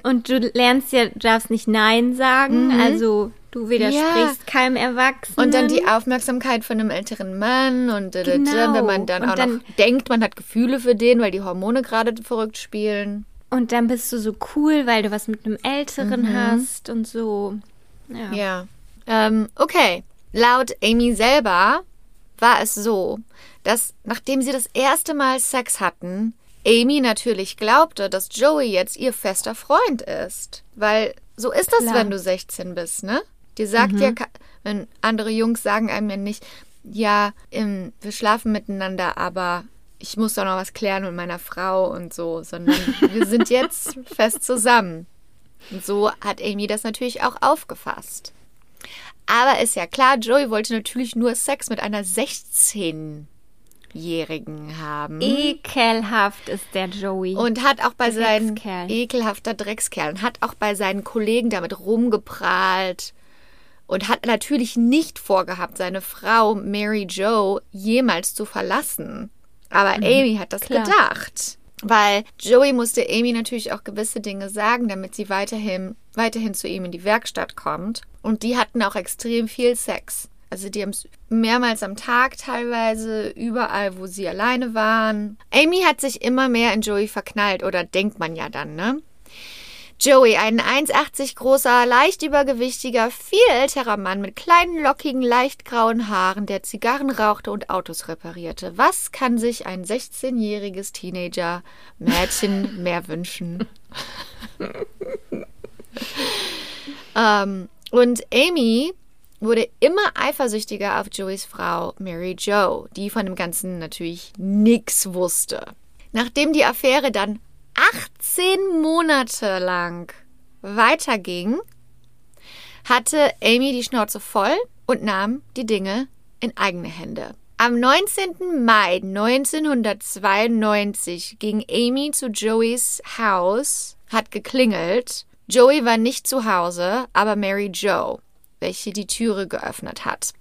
und du lernst ja, du darfst nicht Nein sagen, also du widersprichst keinem Erwachsenen. Und dann die Aufmerksamkeit von einem älteren Mann und äh, Genau. wenn man dann Und auch dann- noch denkt, man hat Gefühle für den, weil die Hormone gerade verrückt spielen. Und dann bist du so cool, weil du was mit einem Älteren hast und so. Ja. Ja. Ähm, okay. Laut Amy selber war es so, dass nachdem sie das erste Mal Sex hatten, Amy natürlich glaubte, dass Joey jetzt ihr fester Freund ist. Weil so ist das, Klar. wenn du 16 bist, ne? Dir sagt ja, ka- wenn andere Jungs sagen einem ja nicht, ja, ähm, wir schlafen miteinander, aber ich muss doch noch was klären mit meiner Frau und so, sondern wir sind jetzt fest zusammen. Und so hat Amy das natürlich auch aufgefasst. Aber ist ja klar, Joey wollte natürlich nur Sex mit einer 16-Jährigen haben. Ekelhaft ist der Joey. Und hat auch bei seinen ekelhafter Dreckskerl und hat auch bei seinen Kollegen damit rumgeprahlt und hat natürlich nicht vorgehabt, seine Frau Mary Jo jemals zu verlassen. Aber Amy hat das klar. gedacht. Weil Joey musste Amy natürlich auch gewisse Dinge sagen, damit sie weiterhin, weiterhin zu ihm in die Werkstatt kommt. Und die hatten auch extrem viel Sex. Also die haben es mehrmals am Tag teilweise, überall, wo sie alleine waren. Amy hat sich immer mehr in Joey verknallt, oder denkt man ja dann, ne? Joey, ein 1,80 großer, leicht übergewichtiger, viel älterer Mann mit kleinen, lockigen, leicht grauen Haaren, der Zigarren rauchte und Autos reparierte. Was kann sich ein 16-jähriges Teenager-Mädchen mehr wünschen? ähm, und Amy wurde immer eifersüchtiger auf Joeys Frau Mary Jo, die von dem Ganzen natürlich nichts wusste. Nachdem die Affäre dann 18 Monate lang weiterging, hatte Amy die Schnauze voll und nahm die Dinge in eigene Hände. Am 19. Mai 1992 ging Amy zu Joeys Haus, hat geklingelt. Joey war nicht zu Hause, aber Mary Jo, welche die Türe geöffnet hat.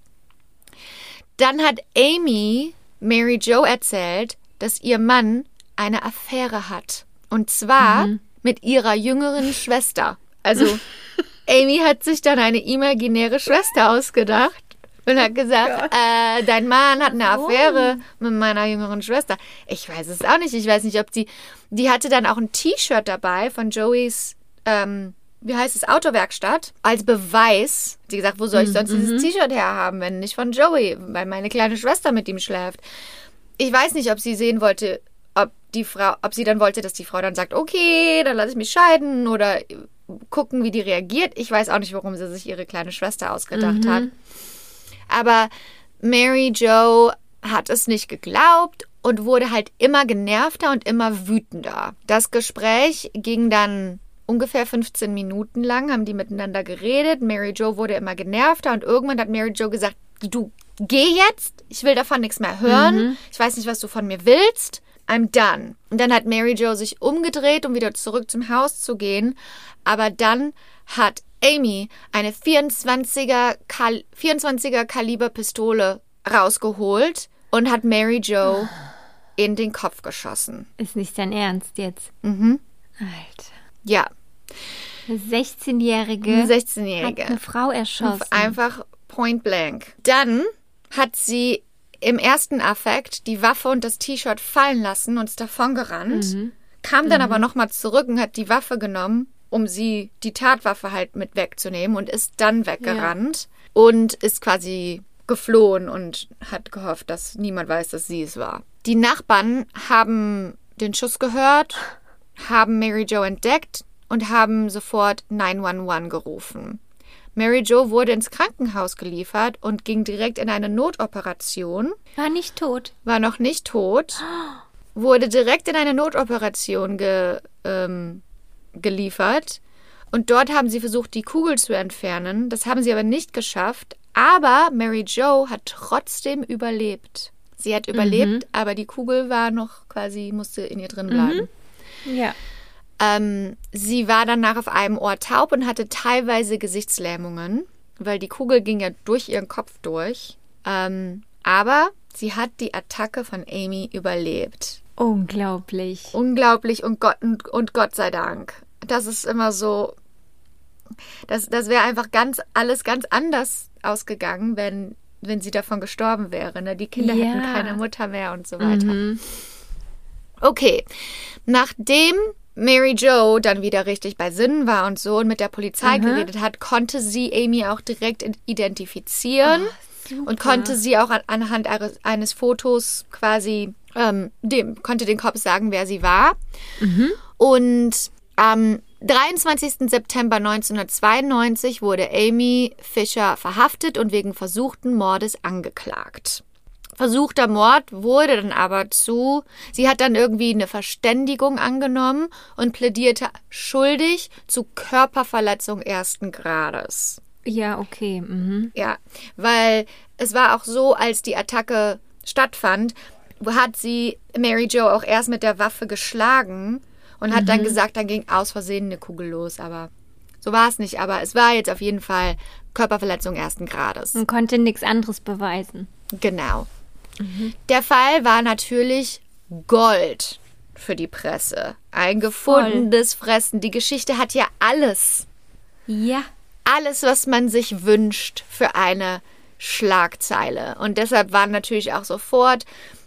Dann hat Amy Mary Jo erzählt, dass ihr Mann eine Affäre hat. Und zwar mit ihrer jüngeren Schwester. Also Amy hat sich dann eine imaginäre Schwester ausgedacht und hat gesagt, äh, dein Mann hat eine Affäre mit meiner jüngeren Schwester. Ich weiß es auch nicht. Ich weiß nicht, ob die. Die hatte dann auch ein T-Shirt dabei von Joeys, ähm, wie heißt es, Autowerkstatt, als Beweis. Sie gesagt, wo soll ich sonst dieses T-Shirt herhaben, wenn nicht von Joey, weil meine kleine Schwester mit ihm schläft. Ich weiß nicht, ob sie sehen wollte, ob die Frau, ob sie dann wollte, dass die Frau dann sagt, okay, dann lasse ich mich scheiden oder gucken, wie die reagiert. Ich weiß auch nicht, warum sie sich ihre kleine Schwester ausgedacht hat. Aber Mary Jo hat es nicht geglaubt und wurde halt immer genervter und immer wütender. Das Gespräch ging dann ungefähr 15 Minuten lang, haben die miteinander geredet. Mary Jo wurde immer genervter und irgendwann hat Mary Jo gesagt, du geh jetzt, ich will davon nichts mehr hören. Ich weiß nicht, was du von mir willst. I'm done. Und dann hat Mary Jo sich umgedreht, um wieder zurück zum Haus zu gehen. Aber dann hat Amy eine 24er, Kal 24er Kaliber Pistole rausgeholt und hat Mary Jo in den Kopf geschossen. Ist nicht dein Ernst jetzt. Mhm. Alter. Ja, Eine 16-Jährige eine hat eine 16-Jährige. Frau erschossen. Einfach point blank. Dann hat sie im ersten Affekt die Waffe und das T-Shirt fallen lassen und ist davon gerannt, kam dann aber nochmal zurück und hat die Waffe genommen, um sie, die Tatwaffe halt mit wegzunehmen und ist dann weggerannt und ist quasi geflohen und hat gehofft, dass niemand weiß, dass sie es war. Die Nachbarn haben den Schuss gehört, haben Mary Jo entdeckt und haben sofort 911 gerufen. Mary Jo wurde ins Krankenhaus geliefert und ging direkt in eine Notoperation, War nicht tot. war noch nicht tot, wurde direkt in eine Notoperation ge, ähm, geliefert und dort haben sie versucht, die Kugel zu entfernen. Das haben sie aber nicht geschafft. Aber Mary Jo hat trotzdem überlebt. Sie hat überlebt, aber die Kugel war noch quasi, musste in ihr drin bleiben. Ja. Ähm, sie war danach auf einem Ohr taub und hatte teilweise Gesichtslähmungen, weil die Kugel ging ja durch ihren Kopf durch. Ähm, aber sie hat die Attacke von Amy überlebt. Unglaublich. Unglaublich und Gott, und, und Gott sei Dank. Das ist immer so. Das, das wäre einfach ganz alles ganz anders ausgegangen, wenn, wenn sie davon gestorben wäre. Ne? Die Kinder Ja. hätten keine Mutter mehr und so weiter. Okay, nachdem Mary Jo dann wieder richtig bei Sinnen war und so und mit der Polizei geredet hat, konnte sie Amy auch direkt identifizieren und konnte sie auch an, anhand eines, Fotos quasi ähm, dem konnte den Kopf sagen, wer sie war. Und am 23. September 1992 wurde Amy Fisher verhaftet und wegen versuchten Mordes angeklagt. Versuchter Mord wurde dann aber zu, sie hat dann irgendwie eine Verständigung angenommen und plädierte schuldig zu Körperverletzung ersten Grades. Ja, okay. Mhm. Ja, weil es war auch so, als die Attacke stattfand, hat sie Mary Jo auch erst mit der Waffe geschlagen und hat dann gesagt, dann ging aus Versehen eine Kugel los, aber so war es nicht. Aber es war jetzt auf jeden Fall Körperverletzung ersten Grades. Und konnte nichts anderes beweisen. Genau. Der Fall war natürlich Gold für die Presse. Ein gefundenes Fressen. Die Geschichte hat ja alles Ja. alles, was man sich wünscht für eine Schlagzeile. Und deshalb waren natürlich auch sofort,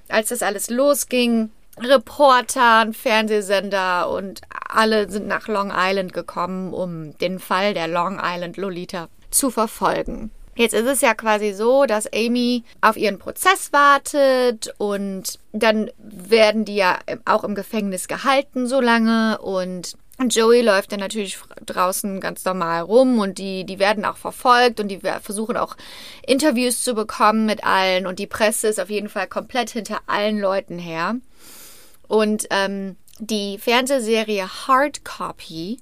als das alles losging, Reporter, und Fernsehsender und alle sind nach Long Island gekommen, um den Fall der Long Island Lolita zu verfolgen. Jetzt ist es ja quasi so, dass Amy auf ihren Prozess wartet und dann werden die ja auch im Gefängnis gehalten so lange und Joey läuft dann natürlich draußen ganz normal rum und die, die werden auch verfolgt und die versuchen auch Interviews zu bekommen mit allen und die Presse ist auf jeden Fall komplett hinter allen Leuten her. Und ähm, die Fernsehserie Hard Copy,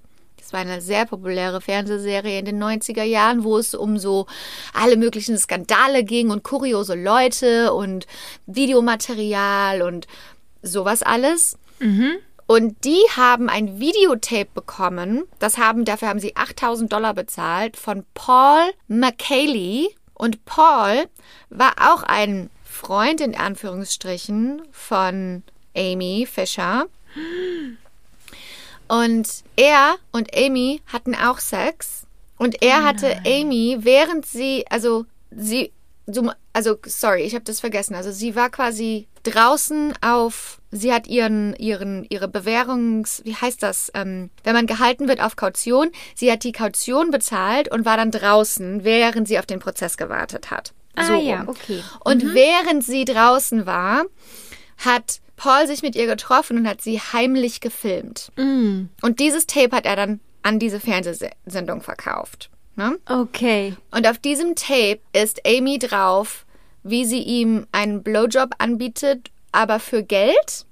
das war eine sehr populäre Fernsehserie in den 90er Jahren, wo es um so alle möglichen Skandale ging und kuriose Leute und Videomaterial und sowas alles. Und die haben ein Videotape bekommen. Das haben, dafür haben sie 8000 Dollar bezahlt von Paul McKaylee. Und Paul war auch ein Freund in Anführungsstrichen von Amy Fisher. Und er und Amy hatten auch Sex. Und er hatte Amy, während sie, also sie, also sorry, ich habe das vergessen. Also sie war quasi draußen auf, sie hat ihren, ihren, ihre Bewährungs, wie heißt das, ähm, wenn man gehalten wird auf Kaution. Sie hat die Kaution bezahlt und war dann draußen, während sie auf den Prozess gewartet hat. Ah So ja, rum. okay. Und während sie draußen war, hat Paul sich mit ihr getroffen und hat sie heimlich gefilmt. Mm. Und dieses Tape hat er dann an diese Fernsehsendung verkauft. Ne? Okay. Und auf diesem Tape ist Amy drauf, wie sie ihm einen Blowjob anbietet, aber für Geld.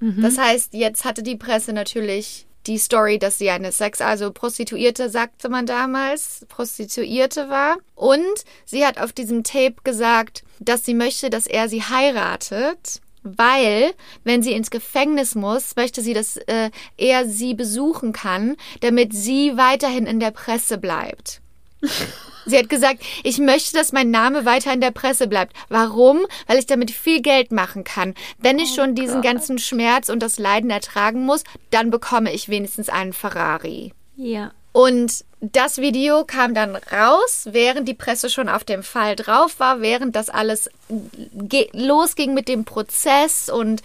Das heißt, jetzt hatte die Presse natürlich die Story, dass sie eine Sex, also Prostituierte, sagte man damals, Prostituierte war. Und sie hat auf diesem Tape gesagt, dass sie möchte, dass er sie heiratet. Weil, wenn sie ins Gefängnis muss, möchte sie, dass äh, er sie besuchen kann, damit sie weiterhin in der Presse bleibt. Sie hat gesagt, ich möchte, dass mein Name weiter in der Presse bleibt. Warum? Weil ich damit viel Geld machen kann. Wenn ich schon diesen ganzen Schmerz und das Leiden ertragen muss, dann bekomme ich wenigstens einen Ferrari. Ja. Und das Video kam dann raus, während die Presse schon auf dem Fall drauf war, während das alles losging mit dem Prozess. Und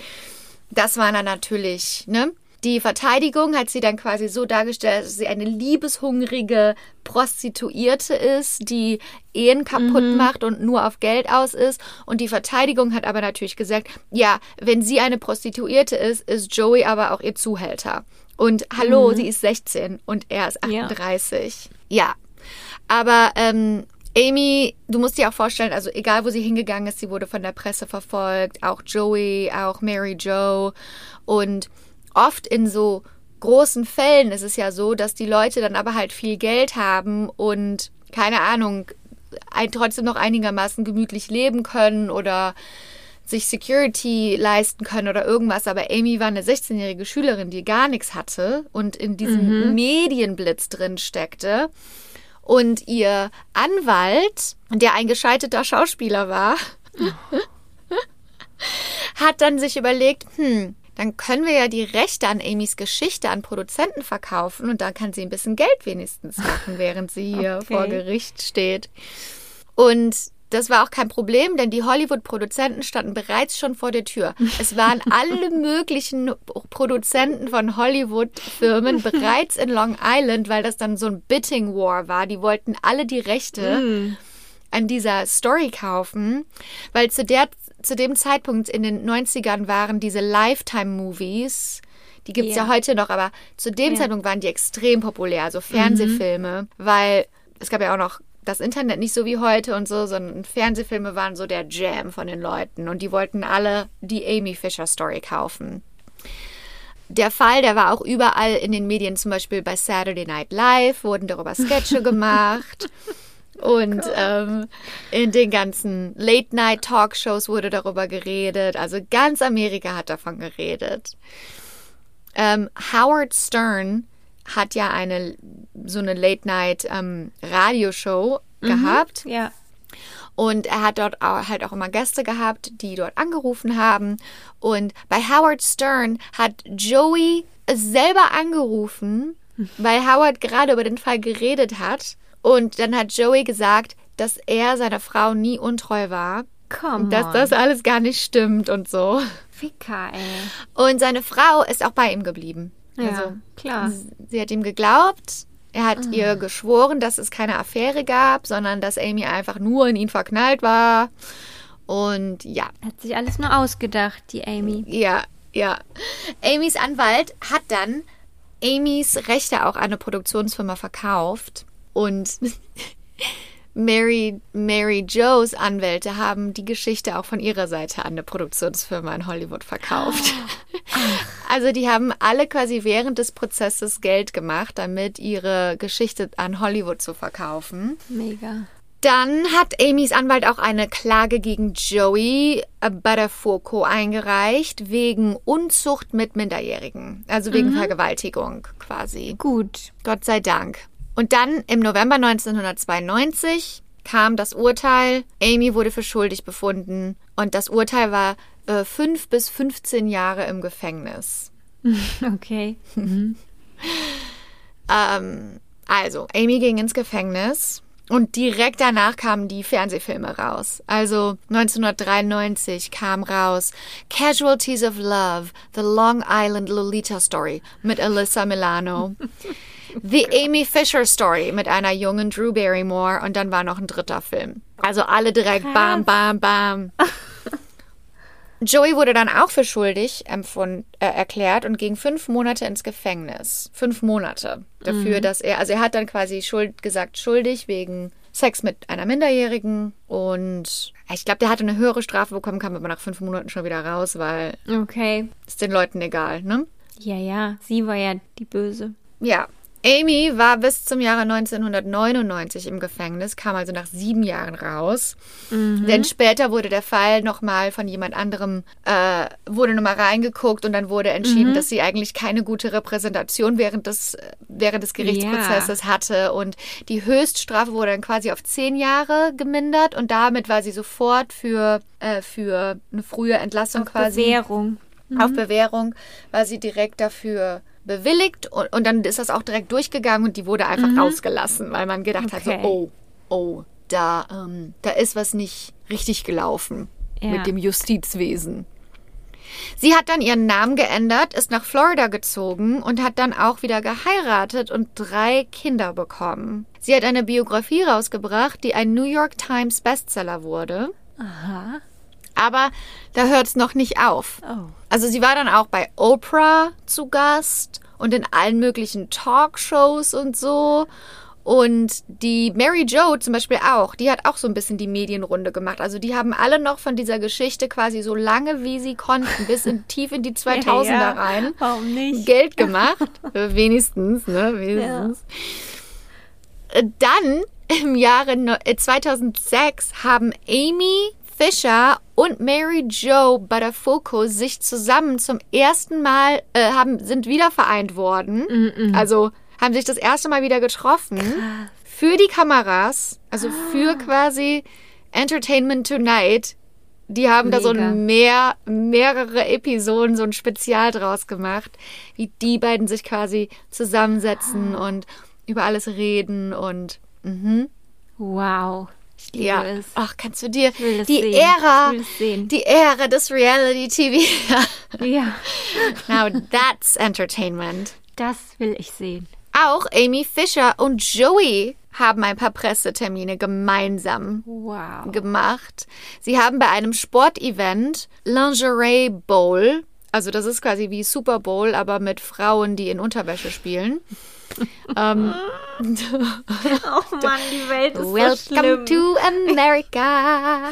das war dann natürlich, ne? Die Verteidigung hat sie dann quasi so dargestellt, dass sie eine liebeshungrige Prostituierte ist, die Ehen kaputt mhm. macht und nur auf Geld aus ist. Und die Verteidigung hat aber natürlich gesagt, ja, wenn sie eine Prostituierte ist, ist Joey aber auch ihr Zuhälter. Und hallo, mhm. sie ist 16 und er ist 38. Ja. ja. Aber ähm, Amy, du musst dir auch vorstellen, also egal wo sie hingegangen ist, sie wurde von der Presse verfolgt, auch Joey, auch Mary Joe. Und oft in so großen Fällen ist es ja so, dass die Leute dann aber halt viel Geld haben und keine Ahnung, ein, trotzdem noch einigermaßen gemütlich leben können oder sich Security leisten können oder irgendwas. Aber Amy war eine 16-jährige Schülerin, die gar nichts hatte und in diesem mhm. Medienblitz drin steckte. Und ihr Anwalt, der ein gescheiterter Schauspieler war, oh. hat dann sich überlegt, hm, dann können wir ja die Rechte an Amys Geschichte an Produzenten verkaufen und dann kann sie ein bisschen Geld wenigstens machen, während sie hier okay. vor Gericht steht. Und das war auch kein Problem, denn die Hollywood-Produzenten standen bereits schon vor der Tür. Es waren alle möglichen Produzenten von Hollywood-Firmen bereits in Long Island, weil das dann so ein Bidding War war. Die wollten alle die Rechte mm. an dieser Story kaufen, weil zu der zu dem Zeitpunkt in den 90ern waren diese Lifetime-Movies, die gibt es ja. ja. heute noch, aber zu dem ja. Zeitpunkt waren die extrem populär, so Fernsehfilme, mhm. weil es gab ja auch noch das Internet nicht so wie heute und so, sondern Fernsehfilme waren so der Jam von den Leuten und die wollten alle die Amy Fisher Story kaufen. Der Fall, der war auch überall in den Medien, zum Beispiel bei Saturday Night Live, wurden darüber Sketche gemacht. Und ähm, in den ganzen Late-Night-Talkshows wurde darüber geredet. Also ganz Amerika hat davon geredet. Ähm, Howard Stern hat ja eine so eine Late-Night-Radioshow ähm, mhm, gehabt. Ja. Und er hat dort auch, halt auch immer Gäste gehabt, die dort angerufen haben. Und bei Howard Stern hat Joey selber angerufen, weil Howard gerade über den Fall geredet hat und dann hat Joey gesagt, dass er seiner Frau nie untreu war. Come dass das alles gar nicht stimmt und so. Wie geil. Und seine Frau ist auch bei ihm geblieben. Ja, also, klar. Sie hat ihm geglaubt. Er hat oh. ihr geschworen, dass es keine Affäre gab, sondern dass Amy einfach nur in ihn verknallt war. Und ja. Hat sich alles nur ausgedacht, die Amy. Ja, ja. Amys Anwalt hat dann Amys Rechte auch an eine Produktionsfirma verkauft. Und Mary, Mary Joes Anwälte haben die Geschichte auch von ihrer Seite an eine Produktionsfirma in Hollywood verkauft. Also die haben alle quasi während des Prozesses Geld gemacht, damit ihre Geschichte an Hollywood zu verkaufen. Mega. Dann hat Amys Anwalt auch eine Klage gegen Joey Buttafuoco eingereicht wegen Unzucht mit Minderjährigen, also wegen mhm. Vergewaltigung quasi. Gut. Gott sei Dank. Und dann im November 1992 kam das Urteil. Amy wurde für schuldig befunden und das Urteil war äh, fünf bis 15 Jahre im Gefängnis. Okay. Mhm. ähm, also, Amy ging ins Gefängnis und direkt danach kamen die Fernsehfilme raus. Also 1993 kam raus Casualties of Love, The Long Island Lolita Story mit Alyssa Milano. The Amy Fisher Story mit einer jungen Drew Barrymore und dann war noch ein dritter Film. Also alle direkt Krass. bam, bam, bam. Joey wurde dann auch für schuldig empfund, äh, erklärt und ging fünf Monate ins Gefängnis. Fünf Monate dafür, mhm. dass er, also er hat dann quasi schuld, gesagt schuldig wegen Sex mit einer Minderjährigen und ich glaube, der hatte eine höhere Strafe bekommen, kam aber nach fünf Monaten schon wieder raus, weil okay. ist den Leuten egal, ne? Ja, ja, sie war ja die Böse. Ja, Amy war bis zum Jahre 1999 im Gefängnis, kam also nach sieben Jahren raus. Mhm. Denn später wurde der Fall nochmal von jemand anderem, äh, wurde nochmal reingeguckt und dann wurde entschieden, mhm. dass sie eigentlich keine gute Repräsentation während des, während des Gerichtsprozesses ja. hatte. Und die Höchststrafe wurde dann quasi auf zehn Jahre gemindert und damit war sie sofort für, äh, für eine frühe Entlassung auf quasi. Bewährung. Mhm. Auf Bewährung war sie direkt dafür bewilligt und, und dann ist das auch direkt durchgegangen und die wurde einfach rausgelassen, weil man gedacht hat, Okay. so, oh, oh, da, ähm, da ist was nicht richtig gelaufen Ja. mit dem Justizwesen. Sie hat dann ihren Namen geändert, ist nach Florida gezogen und hat dann auch wieder geheiratet und drei Kinder bekommen. Sie hat eine Biografie rausgebracht, die ein New York Times Bestseller wurde. Aha. Aber da hört es noch nicht auf. Oh. Also sie war dann auch bei Oprah zu Gast und in allen möglichen Talkshows und so. Und die Mary Jo zum Beispiel auch, die hat auch so ein bisschen die Medienrunde gemacht. Also die haben alle noch von dieser Geschichte quasi so lange wie sie konnten, bis in tief in die 2000er Ja, rein, Warum nicht? Geld gemacht. Wenigstens, ne? Wenigstens. Äh, Dann im Jahre no- äh, 2006 haben Amy Fisher und Mary Jo Buttafuoco sich zusammen zum ersten Mal äh, haben sind wieder vereint worden. Also haben sich das erste Mal wieder getroffen für die Kameras, also für quasi Entertainment Tonight. Die haben da so Mega. ein mehr, mehrere Episoden, so ein Spezial draus gemacht, wie die beiden sich quasi zusammensetzen und über alles reden und mhm. Wow. Ich liebe ja. es. Ach, kannst du dir die sehen. Ära, Ich will es sehen. die Ära des Reality TV. Ja, Now that's entertainment. das will ich sehen. Auch Amy Fisher und Joey haben ein paar Pressetermine gemeinsam Wow. gemacht. Sie haben bei einem Sportevent Lingerie Bowl, also das ist quasi wie Super Bowl, aber mit Frauen, die in Unterwäsche spielen. Ähm, Oh Mann, die Welt ist so Welcome schlimm. to America.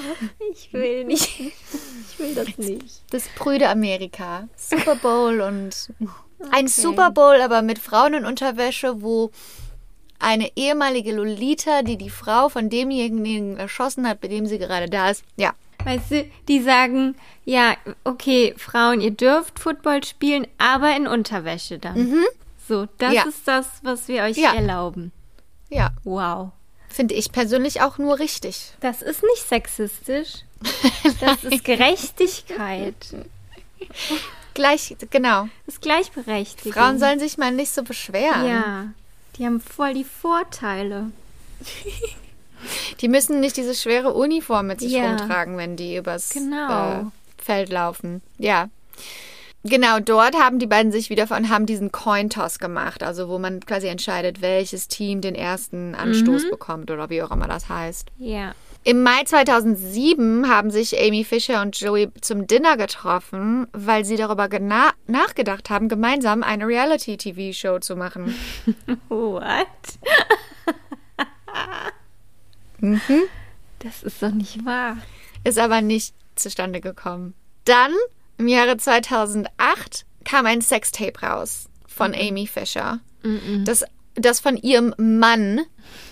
Ich will nicht. Ich will das nicht. Das prüde Amerika. Super Bowl und ein Super Bowl, aber mit Frauen in Unterwäsche, wo eine ehemalige Lolita, die die Frau von demjenigen erschossen hat, bei dem sie gerade da ist. Ja, Weißt du, die sagen, ja, okay, Frauen, ihr dürft Football spielen, aber in Unterwäsche dann. So, das Ja. ist das, was wir euch Ja. erlauben. ja. Wow. Finde ich persönlich auch nur richtig. Das ist nicht sexistisch. Das ist Gerechtigkeit. Gleich, genau. Das ist Gleichberechtigung. Frauen sollen sich mal nicht so beschweren. Ja, die haben voll die Vorteile. Die müssen nicht diese schwere Uniform mit sich Ja. rumtragen, wenn die übers Genau. äh, Feld laufen. Ja. Genau, dort haben die beiden sich wieder und haben diesen Coin-Toss gemacht, also wo man quasi entscheidet, welches Team den ersten Anstoß bekommt oder wie auch immer das heißt. Ja. Im Mai 2007 haben sich Amy Fisher und Joey zum Dinner getroffen, weil sie darüber nachgedacht haben, gemeinsam eine Reality-TV-Show zu machen. What? Mhm. Das ist doch nicht wahr. ist aber nicht zustande gekommen. Dann, im Jahre 2008, kam ein Sextape raus von Amy Fisher, das, das von ihrem Mann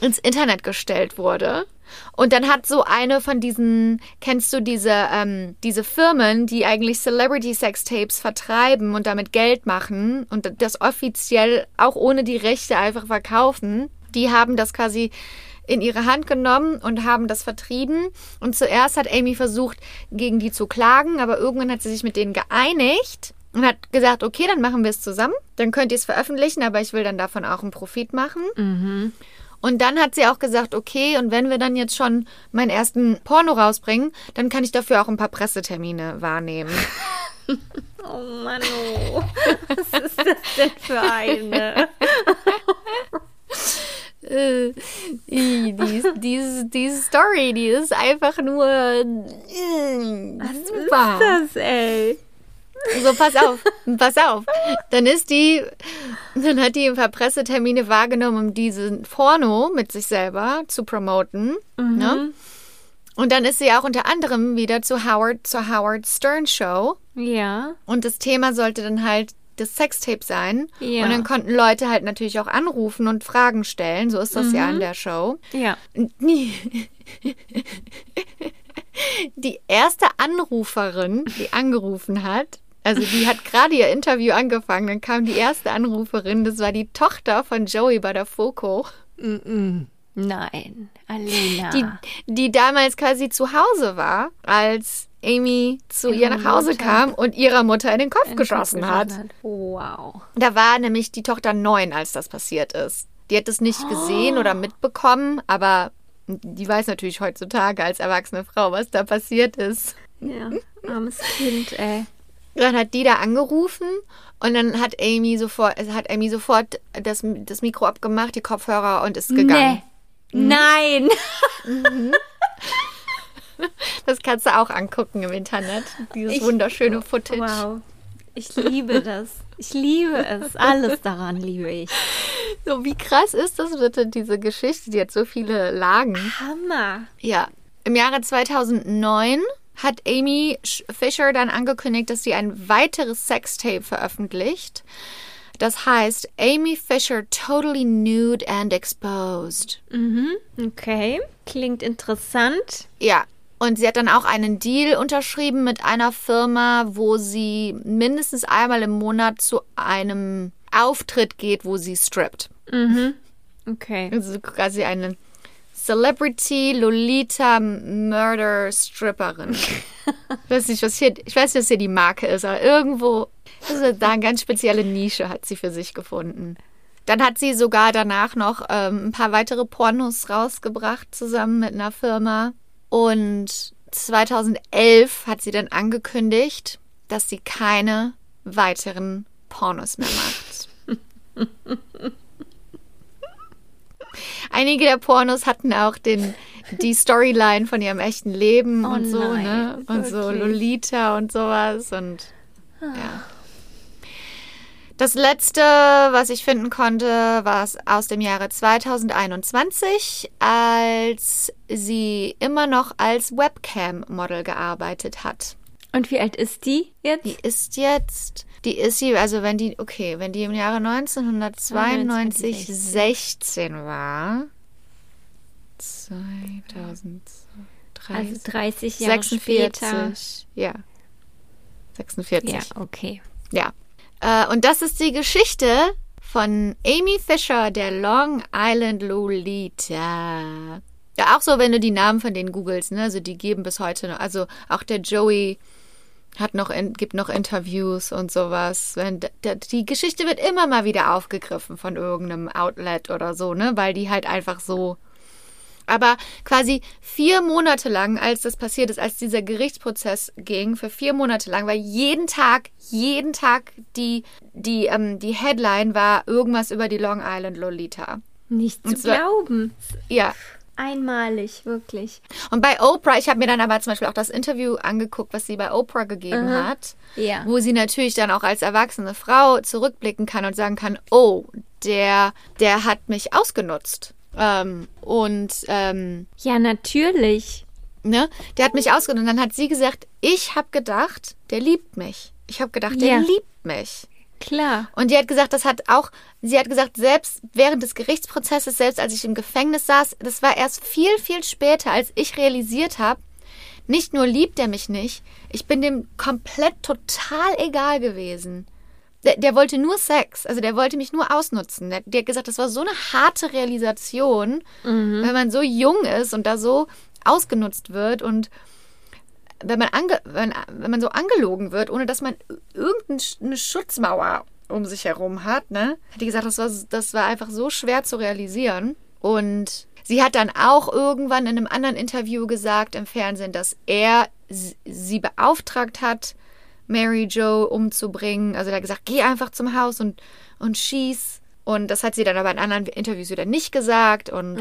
ins Internet gestellt wurde. Und dann hat so eine von diesen, kennst du diese, ähm, diese Firmen, die eigentlich Celebrity-Sextapes vertreiben und damit Geld machen und das offiziell auch ohne die Rechte einfach verkaufen, die haben das quasi in ihre Hand genommen und haben das vertrieben. Und zuerst hat Amy versucht, gegen die zu klagen, aber irgendwann hat sie sich mit denen geeinigt und hat gesagt, okay, dann machen wir es zusammen. Dann könnt ihr es veröffentlichen, aber ich will dann davon auch einen Profit machen. Und dann hat sie auch gesagt, okay, und wenn wir dann jetzt schon meinen ersten Porno rausbringen, dann kann ich dafür auch ein paar Pressetermine wahrnehmen. Oh Mann, oh. Was ist das denn für eine? Äh, die, die, diese, diese Story, die ist einfach nur. äh, super. Das, ey. So, pass auf, pass auf. Dann ist die, dann hat die ein paar Pressetermine wahrgenommen, um diesen Porno mit sich selber zu promoten. Ne? Und dann ist sie auch unter anderem wieder zu Howard, zur Howard Stern Show. Ja. Und das Thema sollte dann halt das Sextape sein. Ja. Und dann konnten Leute halt natürlich auch anrufen und Fragen stellen. So ist das ja in der Show. Ja. Die erste Anruferin, die angerufen hat, also die hat gerade ihr Interview angefangen, dann kam die erste Anruferin, das war die Tochter von Joey Buttafuoco, Nein, Alina. die, die damals quasi zu Hause war, als Amy zu ihr nach Hause Mutter. kam und ihrer Mutter in den Kopf in den geschossen Kopf hat. geschossen Wow. Da war nämlich die Tochter neun, als das passiert ist. Die hat es nicht gesehen oder mitbekommen, aber die weiß natürlich heutzutage als erwachsene Frau, was da passiert ist. Ja, armes Kind, ey. Dann hat die da angerufen und dann hat Amy sofort, hat Amy sofort das, das Mikro abgemacht, die Kopfhörer und ist gegangen. Nee. Nein. Das kannst du auch angucken im Internet, dieses Ich- wunderschöne Footage. Wow. Ich liebe das. Ich liebe es. Alles daran liebe ich. So, wie krass ist das bitte, diese Geschichte, die hat so viele Lagen. Hammer. Ja, im Jahre 2009 hat Amy Fisher dann angekündigt, dass sie ein weiteres Sextape veröffentlicht. Das heißt Amy Fisher Totally Nude and Exposed. Okay. Klingt interessant. Ja, und sie hat dann auch einen Deal unterschrieben mit einer Firma, wo sie mindestens einmal im Monat zu einem Auftritt geht, wo sie strippt. Okay. Also quasi eine Celebrity Lolita Murder Stripperin. ich weiß nicht, was hier, ich weiß nicht, was hier die Marke ist, aber irgendwo, also da eine ganz spezielle Nische hat sie für sich gefunden. Dann hat sie sogar danach noch ähm, ein paar weitere Pornos rausgebracht, zusammen mit einer Firma. Und 2011 hat sie dann angekündigt, dass sie keine weiteren Pornos mehr macht. Einige der Pornos hatten auch den, die Storyline von ihrem echten Leben Oh und so, nein, ne? Und so wirklich? Lolita und sowas und ja. Das letzte, was ich finden konnte, war aus dem Jahre 2021, als sie immer noch als Webcam-Model gearbeitet hat. Und wie alt ist die jetzt? Die ist jetzt, die ist sie, also wenn die, okay, wenn die im Jahre 1992 16 war, 2003, Also 30 Jahre 46, später. ja, 46, Ja, okay. ja. Äh, und das ist die Geschichte von Amy Fisher, der Long Island Lolita. Ja, auch so, wenn du die Namen von denen googelst, ne? Also die geben bis heute noch, also auch der Joey hat noch in, gibt noch Interviews und sowas. Wenn die Geschichte wird immer mal wieder aufgegriffen von irgendeinem Outlet oder so, ne? Weil die halt einfach so aber quasi vier Monate lang, als das passiert ist, als dieser Gerichtsprozess ging, für vier Monate lang, war jeden Tag, jeden Tag die, die, ähm, die Headline war irgendwas über die Long Island Lolita. Nicht zu zwar- glauben. Ja. Einmalig, wirklich. Und bei Oprah, ich habe mir dann aber zum Beispiel auch das Interview angeguckt, was sie bei Oprah gegeben hat, Ja. wo sie natürlich dann auch als erwachsene Frau zurückblicken kann und sagen kann, oh, der, der hat mich ausgenutzt. Ähm, und ähm, Ja, natürlich. ne, der hat mich ausgenutzt. Und dann hat sie gesagt, ich habe gedacht, der liebt mich. Ich habe gedacht, der Ja. liebt mich. Klar. Und die hat gesagt, das hat auch, sie hat gesagt, selbst während des Gerichtsprozesses, selbst als ich im Gefängnis saß, das war erst viel, viel später, als ich realisiert habe, nicht nur liebt er mich nicht, ich bin dem komplett total egal gewesen. Der, der wollte nur Sex, also der wollte mich nur ausnutzen. Der, der hat gesagt, das war so eine harte Realisation, wenn man so jung ist und da so ausgenutzt wird und wenn man, ange, wenn, wenn man so angelogen wird, ohne dass man irgendeine Schutzmauer um sich herum hat, ne? Hat die gesagt, das war, das war einfach so schwer zu realisieren. Und sie hat dann auch irgendwann in einem anderen Interview gesagt im Fernsehen, dass er sie beauftragt hat, Mary Jo umzubringen. Also er hat gesagt, geh einfach zum Haus und, und schieß. Und das hat sie dann aber in anderen Interviews wieder nicht gesagt. Und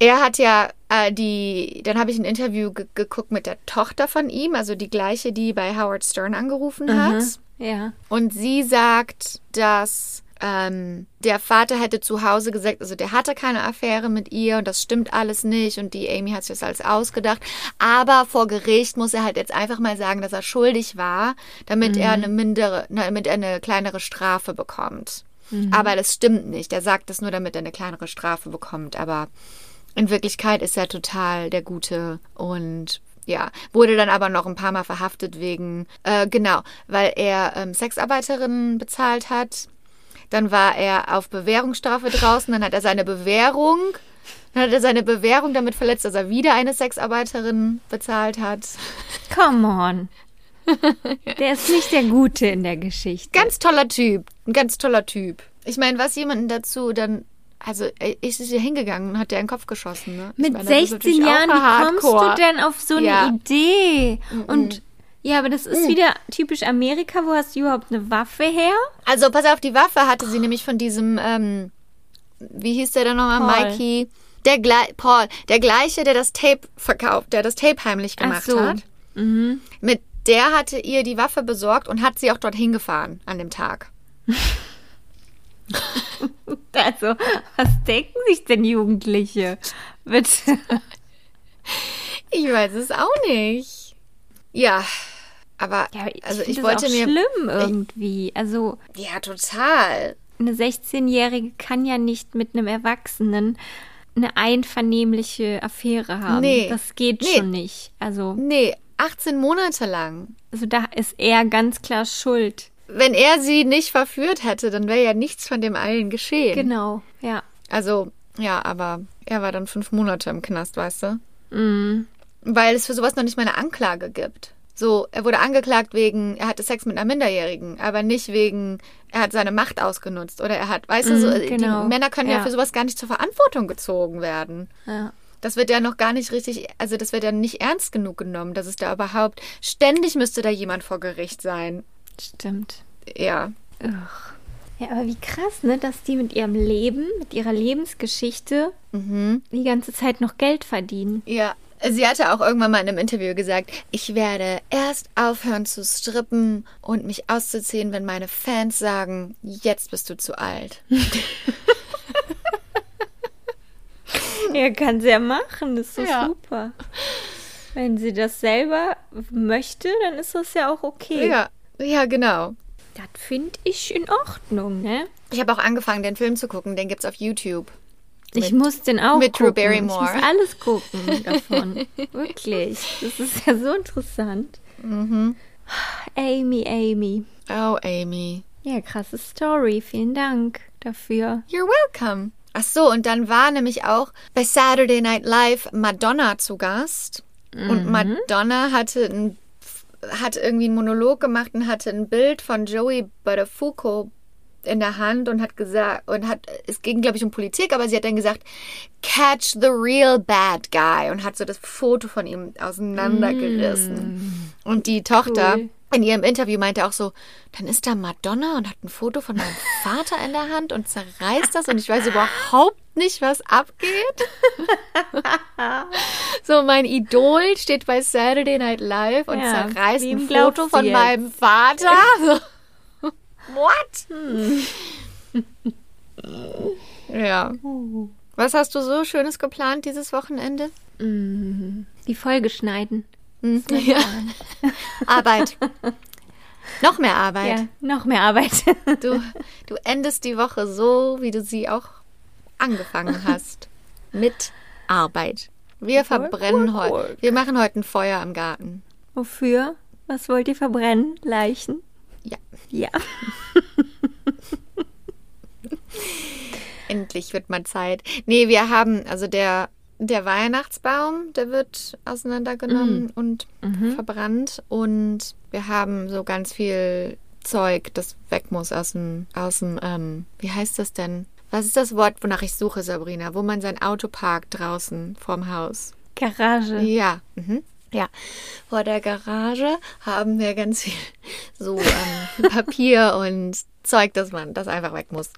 er hat ja äh, die, dann habe ich ein Interview ge geguckt mit der Tochter von ihm, also die gleiche, die bei Howard Stern angerufen hat. Ja. Und sie sagt, dass ähm, der Vater hätte zu Hause gesagt, also der hatte keine Affäre mit ihr und das stimmt alles nicht und die Amy hat sich das alles ausgedacht. Aber vor Gericht muss er halt jetzt einfach mal sagen, dass er schuldig war, damit er eine mindere, damit er eine kleinere Strafe bekommt. Aber das stimmt nicht. Er sagt das nur, damit er eine kleinere Strafe bekommt. Aber in Wirklichkeit ist er total der Gute und ja, wurde dann aber noch ein paar Mal verhaftet wegen, äh, genau, weil er ähm, Sexarbeiterinnen bezahlt hat. Dann war er auf Bewährungsstrafe draußen, dann hat er seine Bewährung Dann hat er seine Bewährung damit verletzt, dass er wieder eine Sexarbeiterin bezahlt hat. Come on. Der ist nicht der Gute in der Geschichte. Ganz toller Typ. Ein ganz toller Typ. Ich meine, was jemanden dazu dann. Also, er ist hier hingegangen und hat dir einen Kopf geschossen, ne? Ich Mit meine, das ist 16 natürlich auch Jahren, wie kommst du denn auf so eine Ja. Idee? Und ja, aber das ist wieder typisch Amerika. Wo hast du überhaupt eine Waffe her? Also, pass auf, die Waffe hatte sie nämlich von diesem, ähm, wie hieß der denn nochmal? Paul. Mikey. Der Gle Paul, der gleiche, der das Tape verkauft, der das Tape heimlich gemacht so. hat. Mit der hatte ihr die Waffe besorgt und hat sie auch dorthin gefahren an dem Tag. Also, was denken sich denn Jugendliche? Bitte. Ich weiß es auch nicht. Ja, aber Ja, ich also ich wollte auch mir schlimm irgendwie. Also, ja total. eine 16-Jährige kann ja nicht mit einem Erwachsenen eine einvernehmliche Affäre haben. Nee. Das geht Nee. schon nicht. Also, Nee, 18 Monate lang. also da ist er ganz klar schuld. Wenn er sie nicht verführt hätte, dann wäre ja nichts von dem allen geschehen. Genau, ja. Also, ja, aber er war dann fünf Monate im Knast, weißt du? Mhm. Weil es für sowas noch nicht mal eine Anklage gibt. So, er wurde angeklagt wegen, er hatte Sex mit einer Minderjährigen, aber nicht wegen, er hat seine Macht ausgenutzt oder er hat, weißt du, so, Mhm, genau. die Männer können ja. Ja. für sowas gar nicht zur Verantwortung gezogen werden. ja. Das wird ja noch gar nicht richtig, also das wird ja nicht ernst genug genommen, dass es da überhaupt, ständig müsste da jemand vor Gericht sein. Stimmt. Ja. Ja, aber wie krass, ne, dass die mit ihrem Leben, mit ihrer Lebensgeschichte die ganze Zeit noch Geld verdienen. Ja. Sie hatte auch irgendwann mal in einem Interview gesagt, ich werde erst aufhören zu strippen und mich auszuziehen, wenn meine Fans sagen, jetzt bist du zu alt. Ja, kann sie ja machen, ist so Ja. super. Wenn sie das selber möchte, dann ist das ja auch okay. Ja, ja, genau. Das finde ich in Ordnung, ne? Ich habe auch angefangen, den Film zu gucken, den gibt's auf YouTube. Ich Mit- muss den auch mit Drew gucken. Barrymore. Ich muss alles gucken davon. Wirklich. Das ist ja so interessant. Mhm. Amy, Amy. Oh, Amy. Ja, krasse Story. Vielen Dank dafür. You're welcome. Ach so, und dann war nämlich auch bei Saturday Night Live Madonna zu Gast. Und Madonna hatte, ein, hatte irgendwie einen Monolog gemacht und hatte ein Bild von Joey Buttafuoco in der Hand und hat gesagt, und hat, es ging glaube ich um Politik, aber sie hat dann gesagt, catch the real bad guy und hat so das Foto von ihm auseinandergerissen. Und die Tochter Cool. in ihrem Interview meinte auch so, dann ist da Madonna und hat ein Foto von meinem Vater in der Hand und zerreißt das und ich weiß überhaupt nicht, was abgeht. so, mein Idol steht bei Saturday Night Live und Ja, zerreißt ein Foto von jetzt? meinem Vater. What? Ja. Was hast du so Schönes geplant dieses Wochenende? Die Folge schneiden. Hm, Ja. Arbeit. Noch mehr Arbeit. Ja, noch mehr Arbeit. Du, du endest die Woche so, wie du sie auch angefangen hast. Mit Arbeit. Wir verbrennen heute. Wir machen heute ein Feuer im Garten. Wofür? Was wollt ihr verbrennen? Leichen? Ja. Ja. Endlich wird mal Zeit. Nee, wir haben, also der, der Weihnachtsbaum, der wird auseinandergenommen und verbrannt. Und wir haben so ganz viel Zeug, das weg muss aus dem, aus dem, ähm, wie heißt das denn? Was ist das Wort, wonach ich suche, Sabrina? Wo man sein Auto parkt draußen vorm Haus. Garage. Ja, mhm. Ja. Vor der Garage haben wir ganz viel so ähm, Papier und Zeug, dass man das einfach weg muss.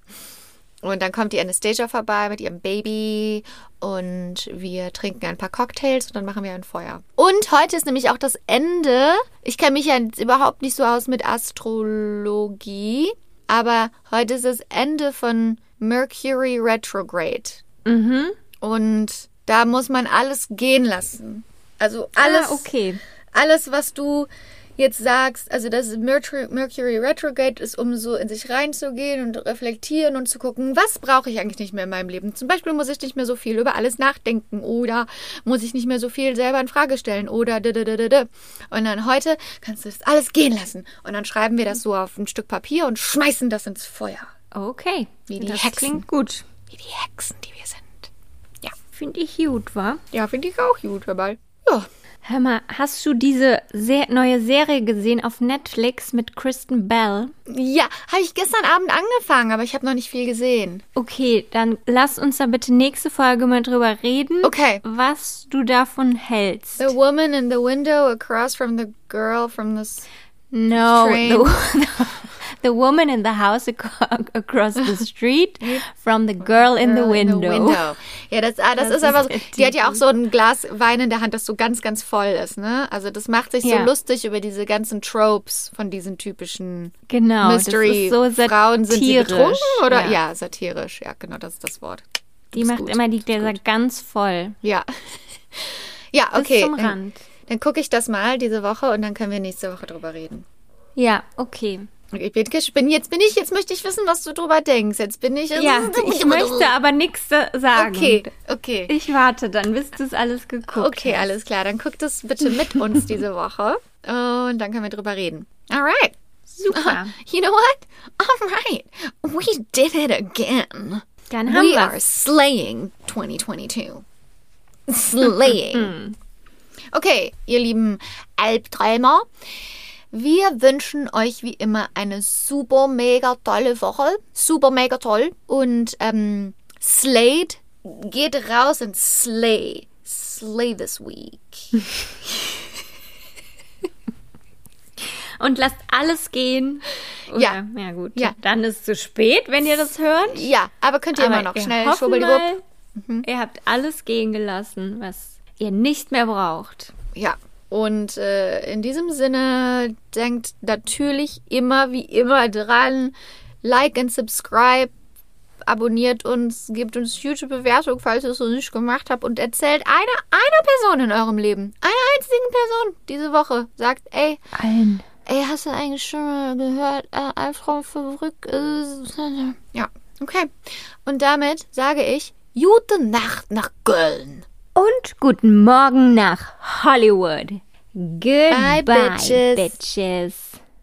Und dann kommt die Anastasia vorbei mit ihrem Baby und wir trinken ein paar Cocktails und dann machen wir ein Feuer. Und heute ist nämlich auch das Ende. Ich kenne mich ja jetzt überhaupt nicht so aus mit Astrologie, aber heute ist das Ende von Mercury Retrograde. Mhm. Und da muss man alles gehen lassen. Also alles, Ah, okay. alles, was du jetzt sagst, also das Mercury, Retrograde ist, um so in sich reinzugehen und reflektieren und zu gucken, was brauche ich eigentlich nicht mehr in meinem Leben. Zum Beispiel muss ich nicht mehr so viel über alles nachdenken oder muss ich nicht mehr so viel selber in Frage stellen oder. Und dann heute kannst du das alles gehen lassen. Und dann schreiben wir das so auf ein Stück Papier und schmeißen das ins Feuer. Okay. Wie die das Hexen. klingt gut. Wie die Hexen, die wir sind. Ja. Finde ich gut, wa? Ja, finde ich auch gut, dabei. Ja. Hör mal, hast du diese sehr neue Serie gesehen auf Netflix mit Kristen Bell? Ja, habe ich gestern Abend angefangen, aber ich habe noch nicht viel gesehen. Okay, dann lass uns da bitte nächste Folge mal drüber reden. Okay. Was du davon hältst. The woman in the window across from the girl from this. No, Train. the, the woman in the house ac across the street from the girl in the Girl window. Ja, das, ah, das, Das ist aber so. Die hat ja auch so ein Glas Wein in der Hand, das so ganz, ganz voll ist, ne? Also das macht sich so Ja. lustig über diese ganzen Tropes von diesen typischen Genau, Mystery. das ist so Frauen sind sie betrunken oder? ja. Ja. satirisch. Ja, genau, das ist das Wort. Die macht gut, immer die Gläser ganz voll. Ja. Ja, Bis okay. zum Dann, Rand. dann gucke ich das mal diese Woche und dann können wir nächste Woche drüber reden. Ja, okay. Ich bin, bin jetzt bin ich jetzt möchte ich wissen, was du drüber denkst. Jetzt bin ich Ja, ich möchte aber nichts sagen. Okay, okay. Ich warte dann, bis du es alles geguckt Okay, hast. alles klar. Dann guckt es bitte mit uns diese Woche und dann können wir drüber reden. Alright. Super. You know what? Alright. We did it again. Dann haben We are wir's. slaying 2022. Slaying. okay, ihr lieben Albträumer. Wir wünschen euch wie immer eine super mega tolle Woche. Super mega toll. Und ähm, Slade geht raus und slay. Slay this week. Und lasst alles gehen. Oder, Ja. Ja, gut. Ja. Dann ist es zu spät, wenn ihr das hört. Ja, aber könnt ihr Aber immer noch schnell schwubbeliwupp. mal, Ihr habt alles gehen gelassen, was ihr nicht mehr braucht. Ja. Und äh, in diesem Sinne denkt natürlich immer wie immer dran, like and subscribe, abonniert uns, gebt uns YouTube-Bewertung, falls ihr es noch nicht gemacht habt und erzählt einer, einer Person in eurem Leben, einer einzigen Person diese Woche, sagt, ey, Allen. ey, hast du eigentlich schon mal gehört, äh, Albtraum verrückt ist? Ja, okay. Und damit sage ich, gute Nacht nach Köln. Und guten Morgen nach Hollywood. Goodbye, bitches. bitches.